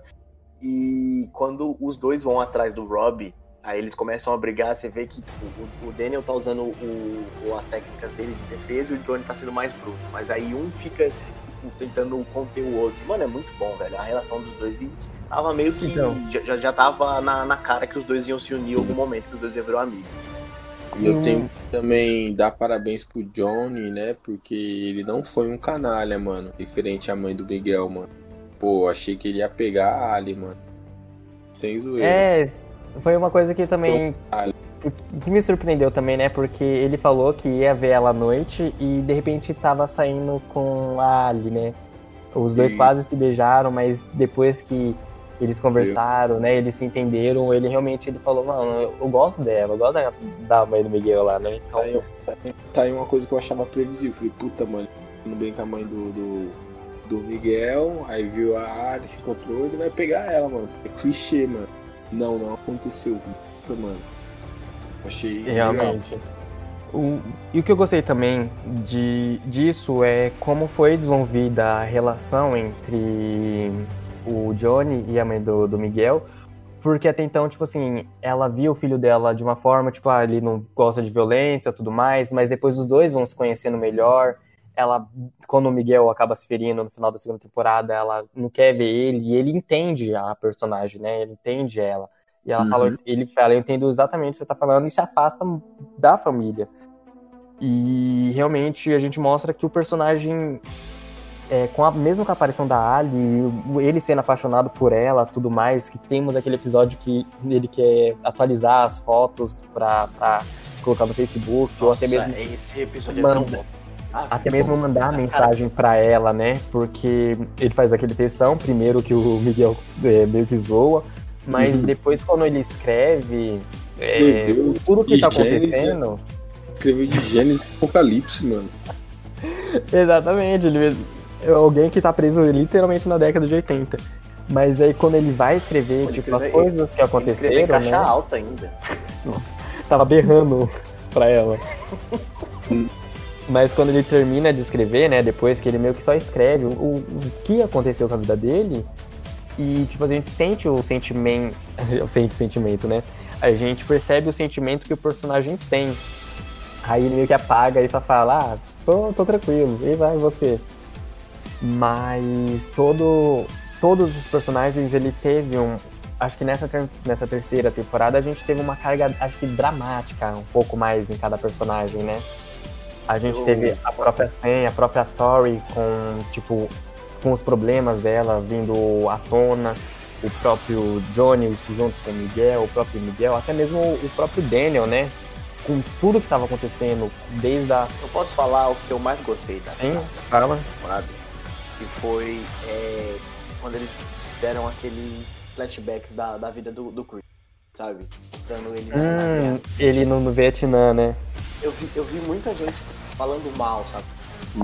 E quando os dois vão atrás do Rob, aí eles começam a brigar, você vê que tipo, o, o Daniel tá usando o, o- as técnicas dele de defesa e o Johnny tá sendo mais bruto. Mas aí um fica tentando conter o outro. Mano, é muito bom, velho. A relação dos dois e tava meio que. Então. Já, já- já tava na, na cara que os dois iam se unir em algum momento, que os dois iam virar amigos. E eu tenho que também dar parabéns pro Johnny, né? Porque ele não foi um canalha, mano. Diferente à mãe do Miguel, mano. Pô, achei que ele ia pegar a Ali, mano. Sem zoeira. É, foi uma coisa que também. Ah. que me surpreendeu também, né? Porque ele falou que ia ver ela à noite e de repente tava saindo com a Ali, né? Os dois Sim. quase se beijaram, mas depois que eles conversaram, né? Eles se entenderam, ele realmente ele falou, mano, eu, eu gosto dela, eu gosto da, da mãe do Miguel lá, né? Então, Tá aí, tá aí- tá aí uma coisa que eu achava previsível. Falei, puta, mano, não bem com a mãe do, do, do Miguel, aí viu a Ali, se encontrou, ele vai pegar ela, mano. É clichê, mano. Não, não aconteceu. Puta, mano. Achei. Realmente. O- e o que eu gostei também de, disso é como foi desenvolvida a relação entre o Johnny e a mãe do, do Miguel. Porque até então, tipo assim, ela via o filho dela de uma forma, tipo, ah, ele não gosta de violência tudo mais, mas depois os dois vão se conhecendo melhor. Ela, quando o Miguel acaba se ferindo no final da segunda temporada, ela não quer ver ele e ele entende a personagem, né? Ele entende ela. E ela Uhum. fala, ele fala, eu entendo exatamente o que você tá falando e se afasta da família. E realmente a gente mostra que o personagem, é, com a, mesmo com a aparição da Ali, ele sendo apaixonado por ela, tudo mais, que temos aquele episódio que ele quer atualizar as fotos pra, pra colocar no Facebook, ou até mesmo esse episódio é tão Manda- bom. Ah, até mesmo mandar mensagem pra ela, né? Porque ele faz aquele textão, primeiro que o Miguel é, meio que zoa, mas Uhum. depois quando ele escreve, é, Meu Deus, tudo que tá de Gênesis, né? acontecendo. Escreveu de Gênesis e Apocalipse, mano. Exatamente, ele, é alguém que tá preso literalmente na década de 80. Mas aí quando ele vai escrever, Pode tipo, as coisas que Tem que escrever em aconteceram, caixa né? alta ainda. Nossa, tava berrando pra ela. Mas quando ele termina de escrever, né, depois que ele meio que só escreve o, o que aconteceu com a vida dele, e tipo, a gente sente o sentimento, eu sente o sentimento, né? A gente percebe o sentimento que o personagem tem. Aí ele meio que apaga e só fala, ah, tô, tô tranquilo, e vai você. Mas todo, todos os personagens, ele teve um, acho que nessa, nessa terceira temporada a gente teve uma carga, acho que dramática, um pouco mais em cada personagem, né? A gente Eu- teve a própria Sam, a própria Tori com, tipo, com os problemas dela vindo à tona, o próprio Johnny junto com o Miguel, o próprio Miguel, até mesmo o próprio Daniel, né? Com tudo que estava acontecendo, desde a. Eu posso falar o que eu mais gostei da Sim, da temporada? Que foi é, quando eles deram aquele flashbacks da, da vida do, do Chris, sabe? Mostrando ele na- na Hum, guerra. ele no, no Vietnã, né? Eu vi, eu vi muita gente falando mal, sabe?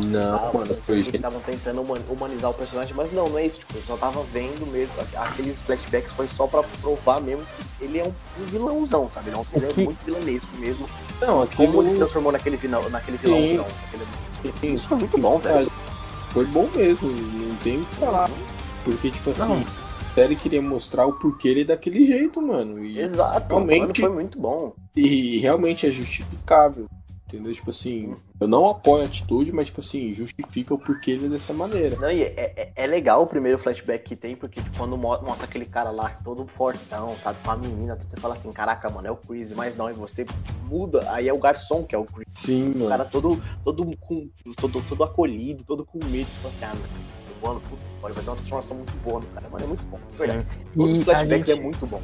Não, Tava mano, foi que gente. estavam tentando human- humanizar o personagem, mas não, não é isso. Tipo, eu só tava vendo mesmo. Aqueles flashbacks foi só pra provar mesmo que ele é um, vilãozão, sabe? Ele é, um, ele é que- muito vilanesco mesmo. Não, Como aquilo ele se transformou naquele, vilão, naquele Sim. vilãozão. Aquele- Isso foi muito bom, velho. Foi bom mesmo, não tem o que falar. Porque, tipo assim, Não. a série queria mostrar o porquê ele é daquele jeito, mano. E, Exato, Realmente- mano, foi muito bom. e realmente é justificável. Entendeu? Tipo assim, eu não apoio a atitude, mas, tipo assim, justifica o porquê ele é dessa maneira. Não, e é, é, é legal o primeiro flashback que tem, porque tipo, quando mo- mostra aquele cara lá todo fortão, sabe, com a menina, tu você fala assim, caraca, mano, é o Chris, mas não, e você muda, aí é o garçom que é o Chris. Sim, O cara mano. todo, todo, com, todo, todo acolhido, todo com medo, você fala assim, ah, mano, mano, puta vai ter uma transformação muito boa no cara, mano. É muito bom. Sim. Todos os flashbacks gente- é muito bom.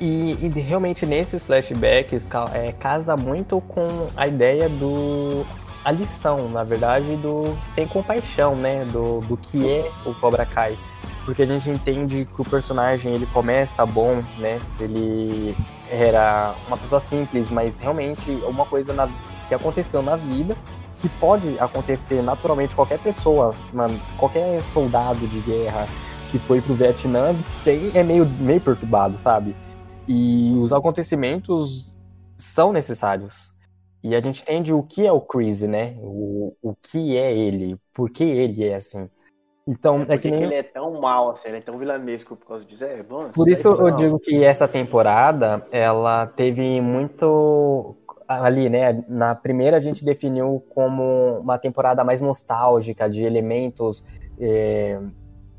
E, e realmente nesses flashbacks é, casa muito com a ideia do. a lição, na verdade, do sem compaixão, né? Do, do que é o Cobra Kai. Porque a gente entende que o personagem ele começa bom, né? Ele era uma pessoa simples, mas realmente uma coisa na- que aconteceu na vida que pode acontecer naturalmente qualquer pessoa, mano, qualquer soldado de guerra que foi pro Vietnã tem, é meio, meio perturbado, sabe? E os acontecimentos são necessários. E a gente entende o que é o Chris, né? O, o que é ele, por que ele é assim. Então, é, Por que que nem... ele é tão mal, assim, ele é tão vilanesco por causa disso? É, bom, Por isso eu digo que essa temporada, ela teve muito ali, né? Na primeira a gente definiu como uma temporada mais nostálgica, de elementos é,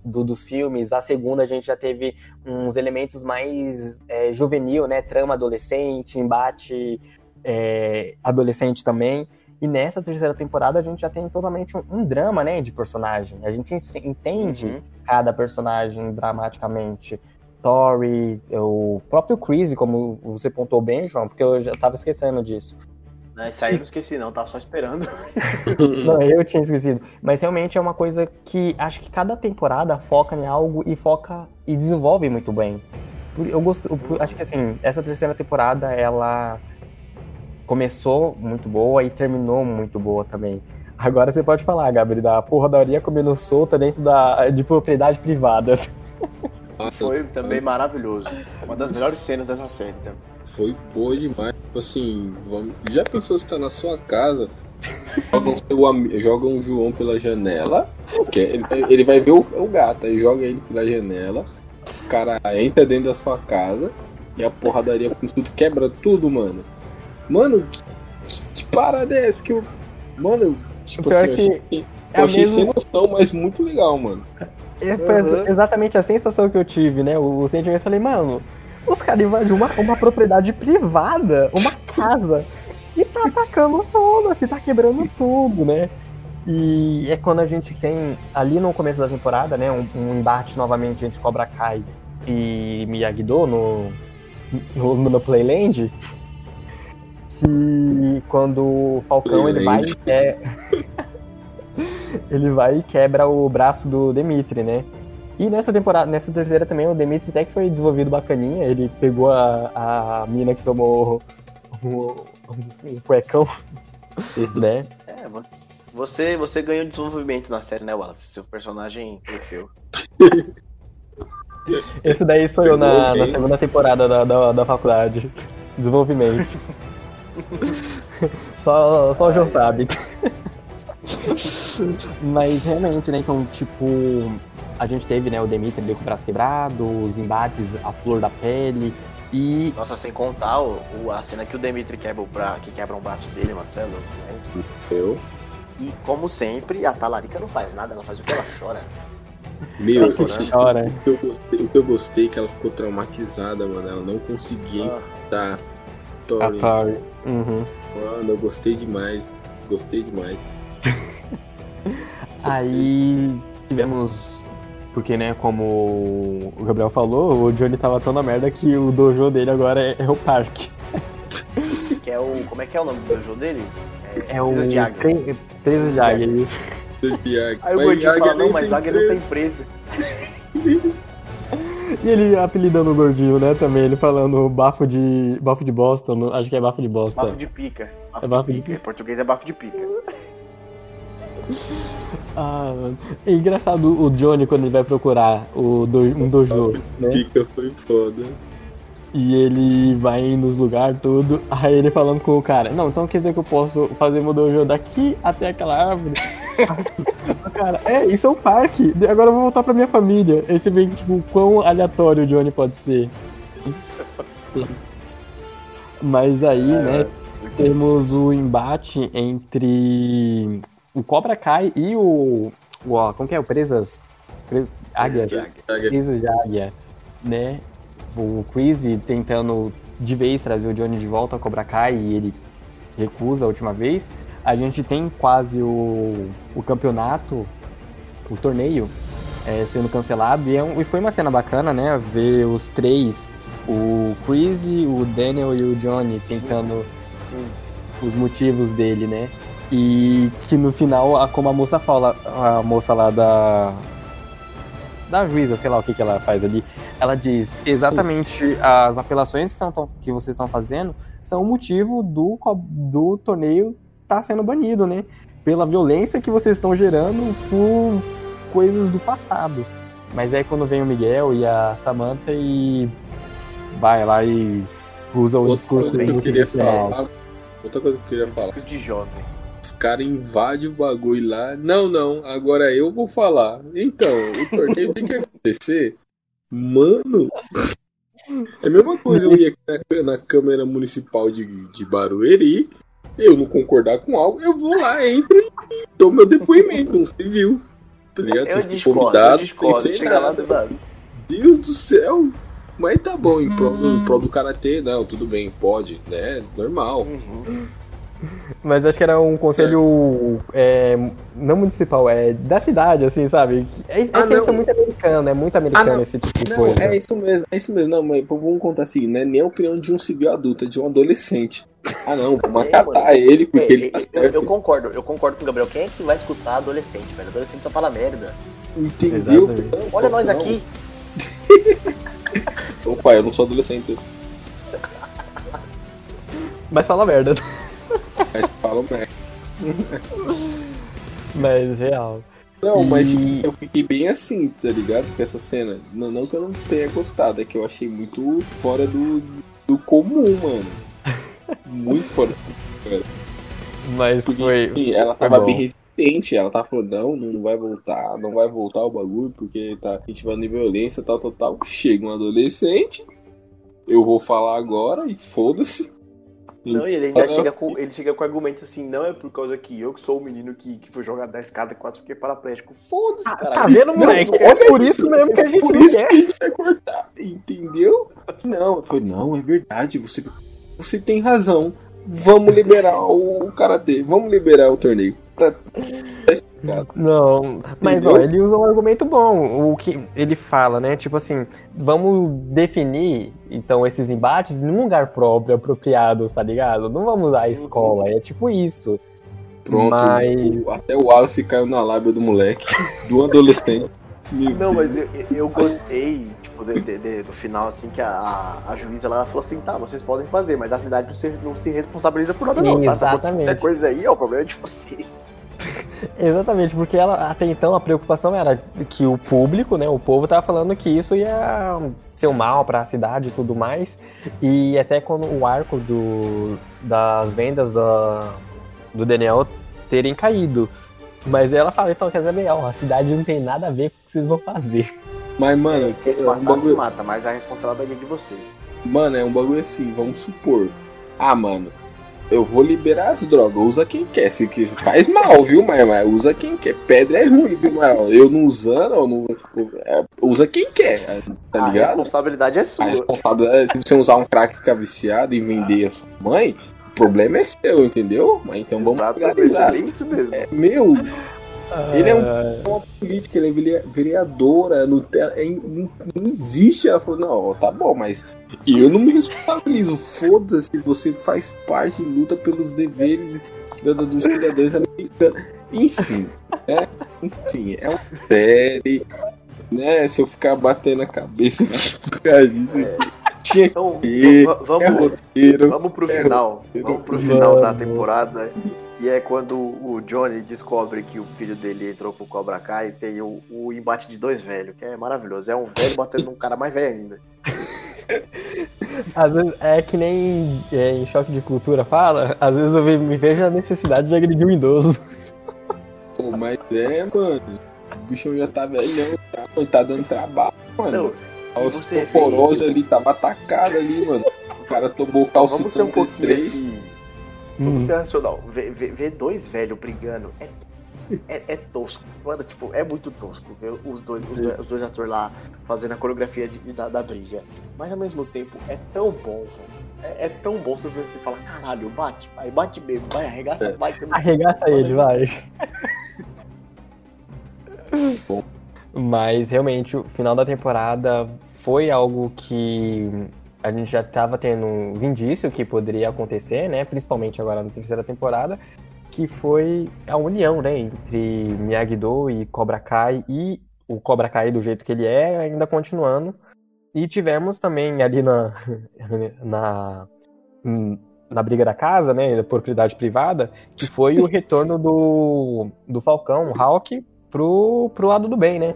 do- dos filmes. A segunda a gente já teve uns elementos mais é, juvenil, né? Trama adolescente, embate é, adolescente também. E nessa terceira temporada a gente já tem totalmente um, um drama, né, de personagem. A gente en- entende Uhum. cada personagem dramaticamente. Tori, o próprio Chris, como você pontou bem, João, porque eu já tava esquecendo disso. Não, isso aí eu não esqueci, não, tava só esperando. Não, eu tinha esquecido. Mas realmente é uma coisa que acho que cada temporada foca em algo e foca e desenvolve muito bem. Eu gosto, acho que assim, essa terceira temporada ela começou muito boa e terminou muito boa também. Agora você pode falar, Gabriel, da porradaria comendo solta dentro da, de propriedade privada. Foi também maravilhoso. Uma das melhores cenas dessa série também. Foi boa demais. Tipo assim, vamos... já pensou se tá na sua casa? Jogam, seu jogam o João pela janela. Que ele, vai- ele vai ver o, o gato, aí joga ele pela janela. Os caras entram dentro da sua casa e a porradaria com tudo quebra tudo, mano. Mano, que, que, parada é essa que eu. Mano, eu, tipo Pior assim, eu que achei, é eu achei mesma- sem noção, mas muito legal, mano. É, Foi Uhum. exatamente a sensação que eu tive, né? O, o sentimento, eu falei, mano, os caras invadiram uma, uma propriedade privada, uma casa, e tá atacando foda-se, tá quebrando tudo, né? E é quando a gente tem, ali no começo da temporada, né, um, um embate novamente entre Cobra Kai e Miyagi-Do no, no, no Playland, que quando o Falcão ele vai e é, ele vai e quebra o braço do Demitri, né? E nessa temporada, nessa terceira também, o Demitri até que foi desenvolvido bacaninha. Ele pegou a, a mina que tomou o, o, o cuecão, né? É, mano. Você, você ganhou desenvolvimento na série, né, Wallace? Seu personagem cresceu. Esse daí sou eu na, na segunda temporada da, da, da faculdade. Desenvolvimento. só, só o João sabe. Mas realmente, né? Então, tipo, a gente teve, né, o Demitri ali com o braço quebrado, os embates, a flor da pele. E Nossa, sem contar o, o- a cena que o Demitri quebra, o bra... que quebra um braço dele. Você é né? Eu. E como sempre, a Talarica não faz nada, ela faz o que ela chora. Meu, Tá chorando? chora. o que eu gostei, o que eu gostei é que ela ficou traumatizada, mano. Ela não conseguia Ah, enfrentar A Tori. Tori. Uhum. Mano, eu gostei demais. Gostei demais. Aí tivemos. Porque, né, como o Gabriel falou, o Johnny tava tão na merda que o dojo dele agora é, é o parque. que é o. Como é que é o nome do jogo dele? É o. Presas de Águia. Presas de Águia, isso. Aí o gordinho fala, não, mas Águia não tem presa. E ele apelidando o gordinho, né, também, ele falando bafo de. bafo de bosta, acho que é bafo de bosta. Bafo de pica. Bafo, É bafo de de pica. Em português é bafo de pica. Ah, mano. É engraçado o Johnny quando ele vai procurar o do, um dojo, né? Pica foi foda. E ele vai nos lugares tudo, aí ele falando com o cara, não, então quer dizer que eu posso fazer meu dojo daqui até aquela árvore? cara, é, isso é um parque, agora eu vou voltar pra minha família. Aí você vê tipo, quão aleatório o Johnny pode ser. Mas aí, né, temos o embate entre o Cobra Kai e o. o como que é? O Presas. Presas Águia. Presas de Águia, né? O Chris tentando de vez trazer o Johnny de volta ao Cobra Kai e ele recusa a última vez. A gente tem quase o, o campeonato, o torneio é, sendo cancelado. E, é um- e foi uma cena bacana, né? Ver os três, o Chris, o Daniel e o Johnny tentando Sim, os motivos dele, né? E que no final, a- como a moça fala, a moça lá da. Da juíza, sei lá o que, que ela faz ali, ela diz exatamente as apelações que, são, tão- que vocês estão fazendo são o motivo do, do torneio estar sendo banido, né? Pela violência que vocês estão gerando por coisas do passado. Mas aí quando vem o Miguel e a Samantha e vai lá e usa o Outra discurso coisa que eu queria falar. Outra coisa que eu queria falar. de jovem. Os caras invadem o bagulho lá. Não, não, agora eu vou falar. Então, o torneio tem que acontecer. Mano, é a mesma coisa eu ir aqui na, na Câmara Municipal de, de Barueri, eu não concordar com algo, eu vou lá, entro e dou meu depoimento, um civil. Tá ligado? Eu Vocês estão discordo, convidados, discordo. sem lá nada. lado. Deus do céu! Mas tá bom, em prol, em prol do karatê, não, tudo bem, pode, né? Normal. Uhum. Mas acho que era um conselho é, não municipal, é da cidade, assim, sabe? É, é Ah, que é muito americano, é muito americano não. esse tipo de Não, coisa. é isso mesmo, é isso mesmo. Não, mas vamos contar assim, não é nem a opinião de um civil adulto, é de um adolescente. Ah não, vamos É, acatar mano. ele porque É, ele tá eu, certo. eu concordo, eu concordo com o Gabriel. Quem é que vai escutar adolescente, velho? Adolescente só fala merda. Entendeu? Olha nós não. aqui. Opa, eu não sou adolescente, Mas fala merda. mas falam merda. Mas real. Não, mas E- tipo, eu fiquei bem assim, tá ligado? Com essa cena. Não, não que eu não tenha gostado, é que eu achei muito fora do, do comum, mano. Muito fora do comum. Mas Porque foi. assim, ela foi tava bom. bem resistente, ela tava falando, não, não vai voltar, não vai voltar o bagulho, porque tá incentivando violência, tal, tal, tal. Chega um adolescente, eu vou falar agora e foda-se. Não, e ele ainda Ah, chega com, ele chega com argumentos assim, não é por causa que eu que sou o menino que, que foi jogado da escada e quase fiquei paraplégico. Foda-se, Tá caralho. vendo, moleque? não, é por isso, isso mesmo que a gente Por isso quer. que a gente vai cortar, entendeu? Não, falei, não, é verdade, você, você tem razão. Vamos liberar o, o karatê, vamos liberar o torneio. Tá, tá. Não, mas Entendeu? ó, ele usa um argumento bom. O que ele fala, né? Tipo assim, vamos definir então esses embates num lugar próprio, apropriado, tá ligado? Não vamos usar a escola, é tipo isso. Pronto, Mas- o- até o Wallace caiu na lábia do moleque, do adolescente. Meu Não, Deus. mas eu, eu gostei, tipo, de- de- de- do final, assim, que a, a, juíza lá ela falou assim, tá, vocês podem fazer, mas a cidade não se, não se responsabiliza por nada, não, tá? Exatamente. qualquer coisa aí, ó, o problema é de vocês. Exatamente, porque ela até então a preocupação era que o público, né, o povo tava falando que isso ia ser um mal para a cidade e tudo mais. E até quando o arco do, das vendas da, do Daniel terem caído. Mas ela fala, então, quer dizer, ó, a cidade não tem nada a ver com o que vocês vão fazer. Mas, mano, Quem se é um matar, se bagulho, mata, mas a responsabilidade é de vocês. mano, é um bagulho assim, vamos supor. Ah, mano, eu vou liberar as drogas, usa quem quer. Se quis, faz mal, viu, mas, mas usa quem quer. Pedra é ruim, viu, mas eu não usando, eu não, é, usa quem quer, tá a ligado? responsabilidade é sua. A responsabilidade, se você usar um crack ficar viciado e vender a sua mãe, o problema é seu, entendeu? Mas então vamos Exatamente, legalizar. é isso mesmo. Meu, ele é um, uma política, ele é verea- vereadora, não, tem- é- não, não existe. Ela falou, não, tá bom, mas eu não me responsabilizo. Foda-se, você faz parte, luta pelos deveres dos cidadãos americanos. Enfim, né? Enfim, é uma série, né? Se eu ficar batendo a cabeça por causa disso, tinha que Então, ter, va- é vamos, roteiro. vamos pro é final. roteiro. Vamos pro final da Vamos. temporada. Que é quando o Johnny descobre que o filho dele entrou pro Cobra Kai e tem o, o embate de dois velhos, que é maravilhoso. É um velho batendo num cara mais velho ainda. Às vezes é que nem é, em choque de cultura fala, às vezes eu me vejo a necessidade de agredir um idoso. Pô, mas é, mano. O bichão já tá velhão, tá, tá dando trabalho, mano. Não, a osteoporose ali tava atacada ali, mano. O cara tomou calça Vamos ser um pouquinho 33. aqui. Hum. Vamos ser racional. Ver, dois velhos brigando é, é, é tosco. Mano, tipo, é muito tosco ver os dois, os dois, os dois atores lá fazendo a coreografia de- da, da briga. Mas ao mesmo tempo é tão bom. É, é tão bom você ver você fala, caralho, bate, vai, bate mesmo, vai, arregaça, É. vai. que eu não- Arregaça ele, vai. Mas realmente o final da temporada foi algo que a gente já estava tendo uns indícios que poderia acontecer, né? Principalmente agora na terceira temporada, que foi a união, né, entre Miyagi-Do e Cobra Kai e o Cobra Kai do jeito que ele é, ainda continuando. E tivemos também ali na na na briga da casa, né, da propriedade privada, que foi o retorno do, do Falcão, o Hawk, pro, pro lado do bem, né?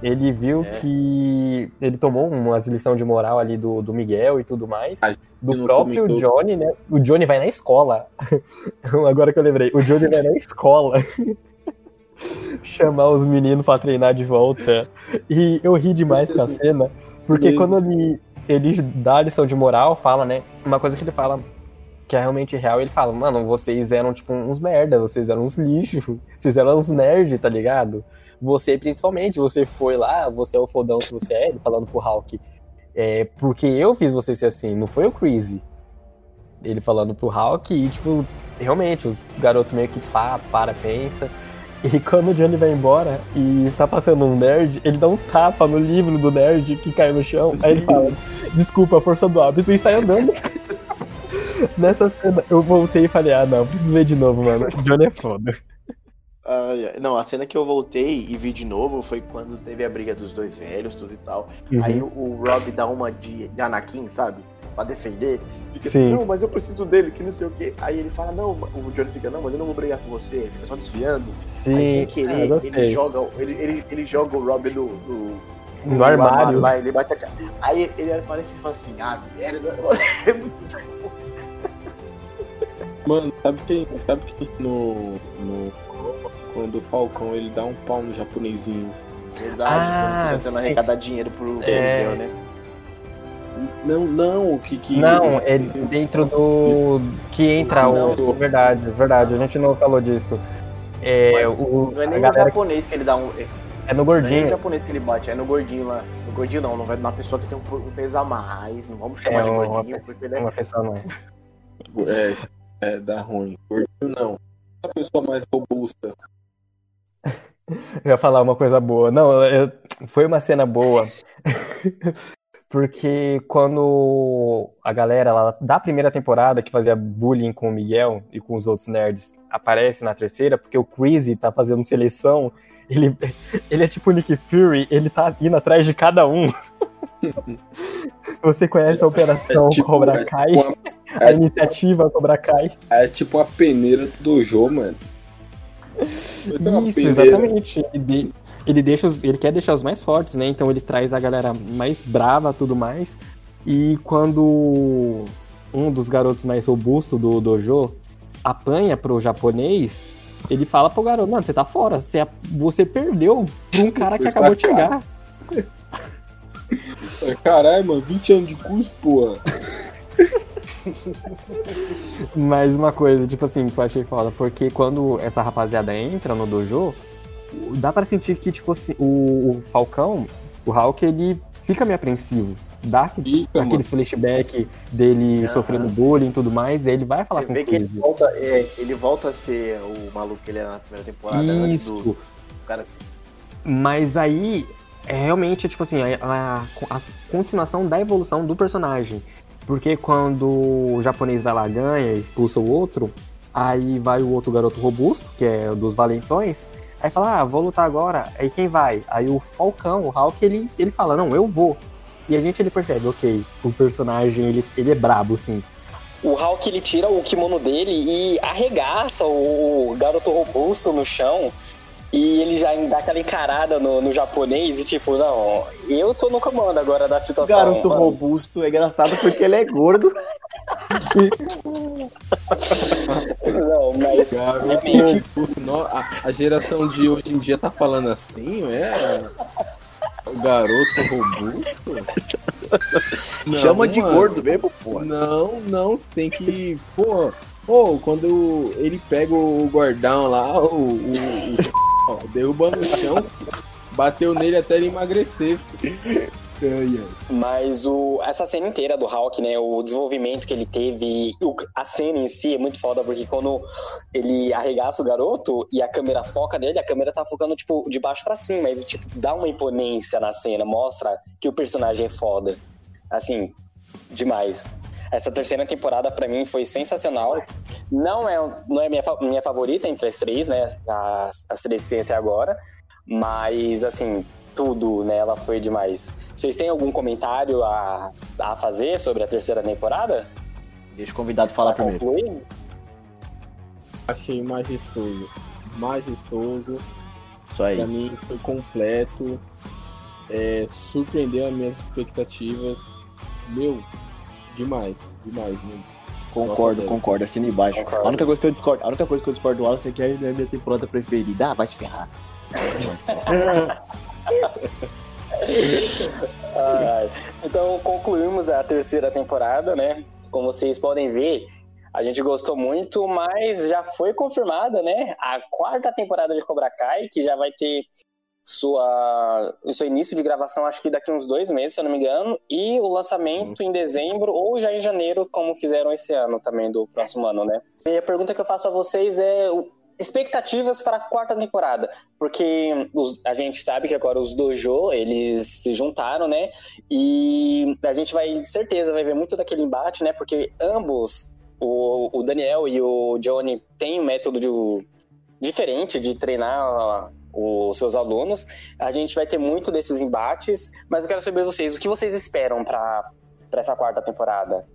Ele viu É. que ele tomou umas lição de moral ali do, do Miguel e tudo mais. Do próprio. Johnny, né? O Johnny vai na escola. Agora que eu lembrei, o Johnny vai na escola. Chamar os meninos pra treinar de volta. E eu ri demais com a cena, porque Mesmo. quando ele, ele dá a lição de moral, fala, né? Uma coisa que ele fala que é realmente real, ele fala, mano, vocês eram tipo uns merda, vocês eram uns lixos, vocês eram uns nerds, tá ligado? Você principalmente, você foi lá, você é o fodão que você é, ele falando pro Hulk. É, porque eu fiz você ser assim, não foi o Crazy. Ele falando pro Hulk e, tipo, realmente, os garotos meio que pá, para, pensa. E quando o Johnny vai embora e tá passando um nerd, ele dá um tapa no livro do nerd que cai no chão. Aí ele fala, desculpa, força do hábito, e sai andando. Nessa cena, eu voltei e falei, ah não, preciso ver de novo, mano. O Johnny é foda. Não, a cena que eu voltei e vi de novo foi quando teve a briga dos dois velhos, tudo e tal. Uhum. Aí o, o Rob dá uma de, de Anakin, sabe? Pra defender. Fica Sim. assim, não, mas eu preciso dele, que não sei o quê. Aí ele fala, não, o Johnny fica, não, mas eu não vou brigar com você. Ele fica só desviando. Sim, Aí sem ah, querer, gostei. ele joga, ele, ele, ele joga o Rob do. do No armário. lá, ele bate a cara. Aí ele aparece e fala assim, ah, merda. É muito Mano, sabe quem, sabe quem no, no quando o Falcão ele dá um pau no japonesinho? verdade, Ah, quando fica tentando sim. arrecadar dinheiro pro É. Miguel, né? Não, não, o que que Não, é dentro do. Que entra Não, o. não. Verdade, verdade, a gente não falou disso. É, o, Não é nem galera japonês que ele dá um. é no Não é nem o gordinho. japonês que ele bate, é no gordinho lá. No gordinho não, não vai na pessoa que tem um, peso a mais. Não vamos chamar É, de uma gordinho, porque ele é. Uma pessoa não. é, é dá ruim. Gordinho não. A pessoa mais robusta. Eu ia falar uma coisa boa. Não, eu- foi uma cena boa. Porque quando a galera lá da primeira temporada que fazia bullying com o Miguel e com os outros nerds aparece na terceira, porque o Crazy tá fazendo seleção, ele, ele é tipo o Nick Fury, ele tá indo atrás de cada um. Você conhece a Operação É tipo- Cobra é Kai? tipo A iniciativa Cobra Kai? É tipo a peneira do dojo, mano. Uma Isso, exatamente. Ele, ele deixa os- ele quer deixar os mais fortes, né? Então ele traz a galera mais brava tudo mais. E quando um dos garotos mais robustos do dojo apanha pro japonês, ele fala pro garoto, mano, você tá fora, você, você perdeu pra um cara que acabou tá, de chegar. Caralho, mano, 20 anos de curso, porra. Mas uma coisa, tipo assim, que eu achei foda, porque quando essa rapaziada entra no dojo, dá pra sentir que, tipo assim, o, o Falcão, o Hulk, ele fica meio apreensivo. Dá Fica, mano. aqueles flashback dele Aham. sofrendo bullying e tudo mais, e ele vai falar Você com vê que ele volta, é, ele volta a ser o maluco que ele era na primeira temporada antes do, Isso. do cara. Mas aí, é realmente, tipo assim, a, a- a continuação da evolução do personagem. Porque quando o japonês vai lá, ganha, expulsa o outro, aí vai o outro garoto robusto, que é dos valentões, aí fala, ah, vou lutar agora, aí quem vai? Aí o Falcão, o Hulk, ele, ele fala, não, eu vou. E a gente ele percebe, ok, o personagem, ele, ele é brabo, sim. O Hulk ele tira o kimono dele e arregaça o garoto robusto no chão. E ele já dá aquela encarada no, no japonês e tipo, não, eu tô no comando agora da situação. Garoto mano. robusto é engraçado porque ele é gordo. Não, mas Garoto realmente, robusto. No- A, a geração de hoje em dia tá falando assim, é? O garoto robusto? Não, Chama de mano. gordo mesmo, pô. Não, não, você tem que. Pô, pô quando ele pega o gordão lá, o. o, o no chão, bateu nele até ele emagrecer. Mas o, essa cena inteira do Hulk, né? O desenvolvimento que ele teve, o- a cena em si é muito foda, porque quando ele arregaça o garoto e a câmera foca nele, a câmera tá focando, tipo, de baixo pra cima. Ele, tipo, dá uma imponência na cena, mostra que o personagem é foda. Assim, demais. Essa terceira temporada, pra mim, foi sensacional. Não é, não é minha, minha favorita entre as três, né? As, as três que tem até agora. Mas, assim, tudo nela foi demais. Vocês têm algum comentário a, a fazer sobre a terceira temporada? Deixa o convidado falar Pra primeiro. concluir? Achei majestoso. Majestoso. Isso aí. Pra mim foi completo. É, surpreendeu as minhas expectativas. Meu, demais, demais. Meu. Concordo, Nota concordo, assina embaixo. Concordo. A única coisa que eu discordo, a única coisa que eu discordo do Wallace é que ainda é a minha temporada preferida. Ah, vai se ferrar. Então concluímos a terceira temporada, né? Como vocês podem ver, a gente gostou muito, mas já foi confirmada, né? A quarta temporada de Cobra Kai, que já vai ter sua, o seu início de gravação, acho que daqui uns dois meses, se eu não me engano, e o lançamento em dezembro ou já em janeiro, como fizeram esse ano também, do próximo ano, né? E a pergunta que eu faço a vocês é expectativas para a quarta temporada, porque os- a gente sabe que agora os dojo, eles se juntaram, né? E a gente vai, certeza, vai ver muito daquele embate, né? Porque ambos, o, o Daniel e o Johnny, têm um método de- diferente de treinar os seus alunos. A gente vai ter muito desses embates, mas eu quero saber de vocês, o que vocês esperam para essa quarta temporada?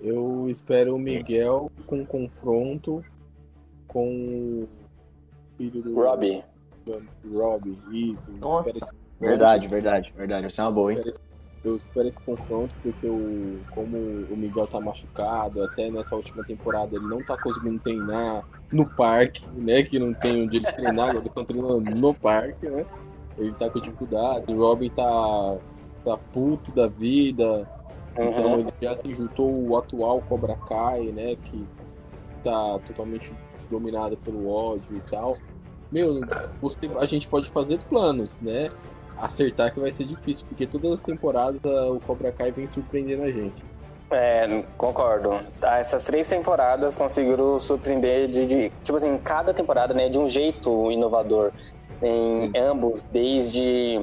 Eu espero o Miguel com confronto com o filho do Robbie. Robbie, isso. Verdade, verdade, verdade. Essa é uma boa, hein? Eu espero esse confronto porque o, como o Miguel tá machucado, até nessa última temporada ele não tá conseguindo treinar no parque, né? Que não tem onde eles treinar, agora eles estão treinando no parque, né? Ele tá com dificuldade, o Robin tá, tá puto da vida, então Uhum. ele já se juntou o atual Cobra Kai, né? Que tá totalmente dominado pelo ódio e tal. Meu, você, a gente pode fazer planos, né? Acertar que vai ser difícil, porque todas as temporadas o Cobra Kai vem surpreendendo a gente. É, concordo. Tá, Essas três temporadas conseguiram surpreender de, de- tipo assim, cada temporada, né, de um jeito inovador. Em ambos, desde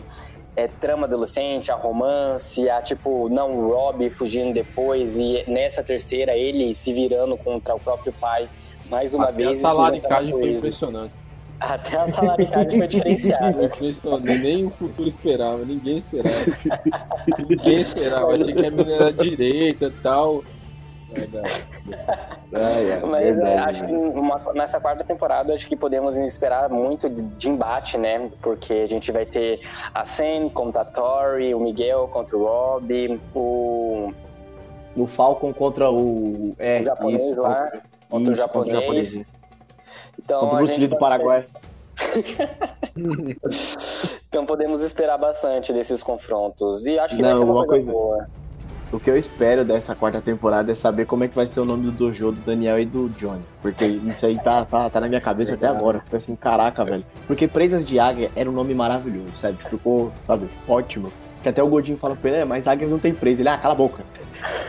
é, trama adolescente, a romance, a tipo, não, o Rob fugindo depois, e nessa terceira ele se virando contra o próprio pai mais uma Até vez. a isso talaricagem já foi impressionante. Até a talaricagem foi diferenciada. Impressionante. Nem o futuro esperava, ninguém esperava. ninguém esperava. Achei que a menina era direita e tal. Verdade. Mas é, verdade, acho que uma- nessa quarta temporada acho que podemos esperar muito de, de embate, né? Porque a gente vai ter a Sam contra a Tori, o Miguel contra o Rob, o, No Falcon contra o. É, o japonês isso, lá, contra- contra o isso, contra japonês. Então, Contra o a Bruce gente Lee do Paraguai. Então podemos esperar bastante desses confrontos. E acho que Não, vai ser uma uma coisa, coisa- boa. O que eu espero dessa quarta temporada é saber como é que vai ser o nome do dojo do Daniel e do Johnny. Porque isso aí tá, tá, tá na minha cabeça até agora. Fica assim, caraca, velho. Porque Presas de Águia era um nome maravilhoso, sabe? Ficou, sabe, ótimo. Que até o Godinho fala pra ele, é, mas águias não tem presa. Ele, ah, cala a boca.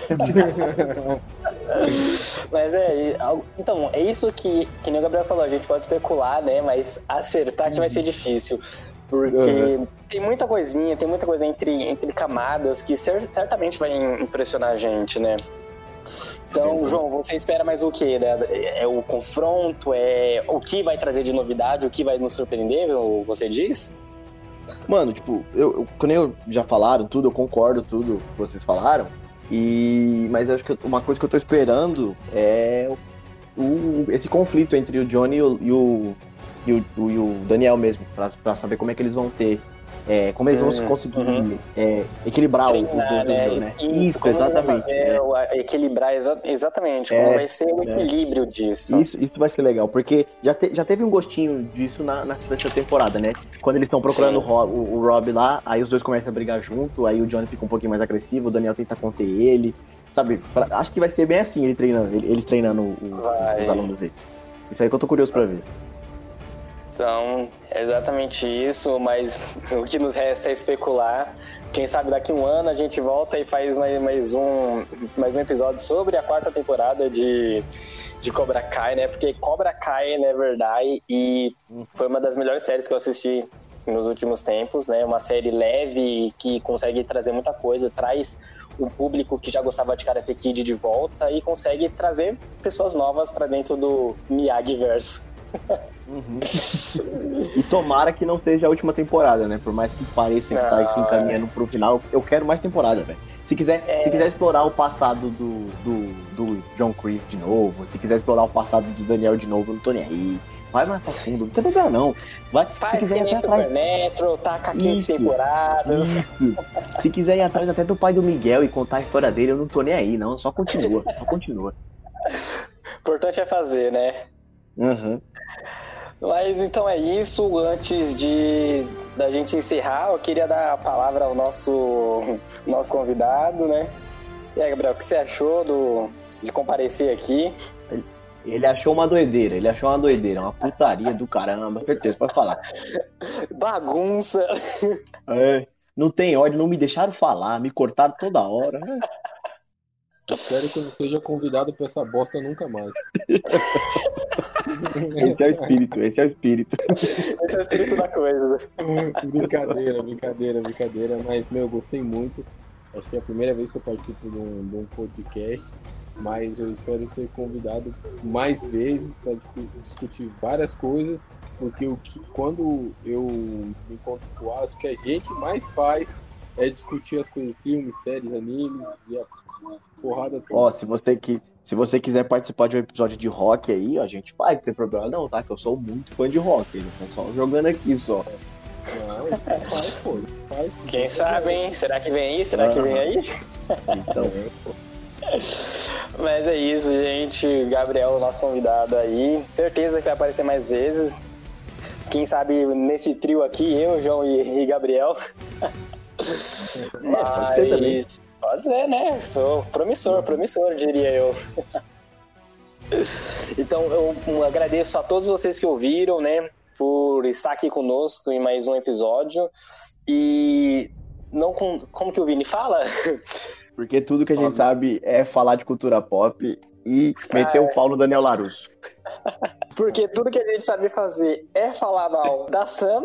Mas é, então, é isso que, que nem o Gabriel falou, a gente pode especular, né? Mas acertar que vai ser difícil. Porque Uhum. tem muita coisinha, tem muita coisa entre, entre camadas que cer- certamente vai impressionar a gente, né? Então, João, você espera mais o quê? né? É o confronto? É o que vai trazer de novidade? O que vai nos surpreender? Você diz? Mano, tipo, eu, eu, quando eu já falaram tudo, eu concordo tudo que vocês falaram. E mas acho que uma coisa que eu tô esperando é o, esse conflito entre o Johnny e o, e o, e o, e o Daniel mesmo, pra saber como é que eles vão ter. É, como eles vão Hum, conseguir uhum. é, equilibrar os dois Treinar, dojo, né? Isso, exatamente. é. a- equilibrar, exa- exatamente. É, como vai ser o é. equilíbrio disso. Isso, isso vai ser legal, porque já, te- já teve um gostinho disso na, na terceira temporada, né? Quando eles estão procurando o, Sim. Ro- o, o Rob lá, aí os dois começam a brigar junto, aí o Johnny fica um pouquinho mais agressivo, o Daniel tenta conter ele, sabe? Acho que vai ser bem assim, ele treinando, ele, eles treinando o- os alunos dele. Isso aí que eu tô curioso pra ver. Então, é exatamente isso, mas o que nos resta é especular. Quem sabe daqui um ano a gente volta e faz mais, mais, um, mais um episódio sobre a quarta temporada de, de Cobra Kai, né? Porque Cobra Kai, na verdade, e foi uma das melhores séries que eu assisti nos últimos tempos, né? Uma série leve que consegue trazer muita coisa, traz o público que já gostava de Karate Kid de volta e consegue trazer pessoas novas para dentro do Miyagi-verse. Uhum. e tomara que não seja a última temporada, né? Por mais que pareça que tá se encaminhando pro final, eu quero mais temporada, velho. Se quiser, É. se quiser explorar o passado do, do, do John Chris de novo, se quiser explorar o passado do Daniel de novo, eu não tô nem aí. Vai mais pra fundo, não tem problema não. Vai, se Faz quiser que ir até atrás. Supernatural, taca 15 Isso. temporadas. Isso. Se quiser ir atrás até do pai do Miguel e contar a história dele, eu não tô nem aí, não. Só continua, só continua. O importante é fazer, né? Uhum. Mas então é isso. Antes de da gente encerrar, eu queria dar a palavra ao nosso, nosso convidado, né? E aí, Gabriel, o que você achou do, de comparecer aqui? Ele achou uma doideira, ele achou uma doideira, uma putaria do caramba. Certeza, pode falar. Bagunça. É, não tem ordem, não me deixaram falar, me cortaram toda hora. Espero que eu não seja convidado pra essa bosta nunca mais. Esse é o espírito, esse é o espírito. Esse é o espírito da coisa. brincadeira, brincadeira, brincadeira. Mas, meu, gostei muito. Acho que é a primeira vez que eu participo de um, de um podcast. Mas eu espero ser convidado mais vezes para discutir várias coisas. Porque o que, quando eu me encontro com o Alex, o que a gente mais faz é discutir as coisas, filmes, séries, animes e a porrada toda. Ó, se você, que, se você quiser participar de um episódio de rock aí, a gente faz, não tem problema não, tá? Que eu sou muito fã de rock, tô só jogando aqui só. Não, faz, pô. Faz. Quem sabe, hein? Será que vem aí? Será que vem aí? Então, Mas é isso, gente. Gabriel, nosso convidado aí. Certeza que vai aparecer mais vezes. Quem sabe nesse trio aqui, eu, João e, e Gabriel. ser também. Mas. Ser, né? Foi Promissor, promissor, diria eu. Então eu agradeço a todos vocês que ouviram, né? Por estar aqui conosco em mais um episódio. E não com. Como que o Vini fala? Porque tudo que a gente sabe é falar de cultura pop e meter o pau no Daniel Larusso. Porque tudo que a gente sabe fazer é falar mal da Sam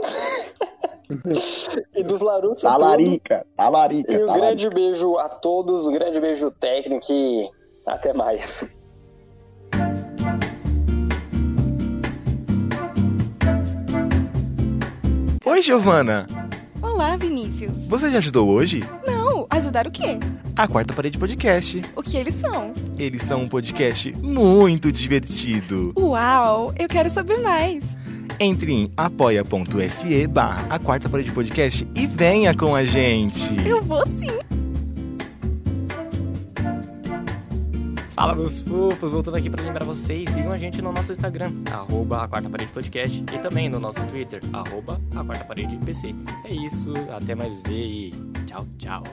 e dos Larusso. Talarica, talarica, E um talarica. grande beijo a todos, um grande beijo técnico e até mais. Oi, Giovana. Olá, Vinícius. Você já ajudou hoje? Não, ajudar o quê? A Quarta Parede Podcast. O que eles são? Eles são um podcast muito divertido. Uau, eu quero saber mais. Entre em apoia.se barra a Quarta Parede Podcast e venha com a gente. Eu vou sim. Fala meus fofos, voltando aqui para lembrar vocês, sigam a gente no nosso Instagram, arroba a Quarta Parede Podcast, e também no nosso Twitter, arroba a Quarta Parede PC. É isso, até mais ver e tchau, tchau.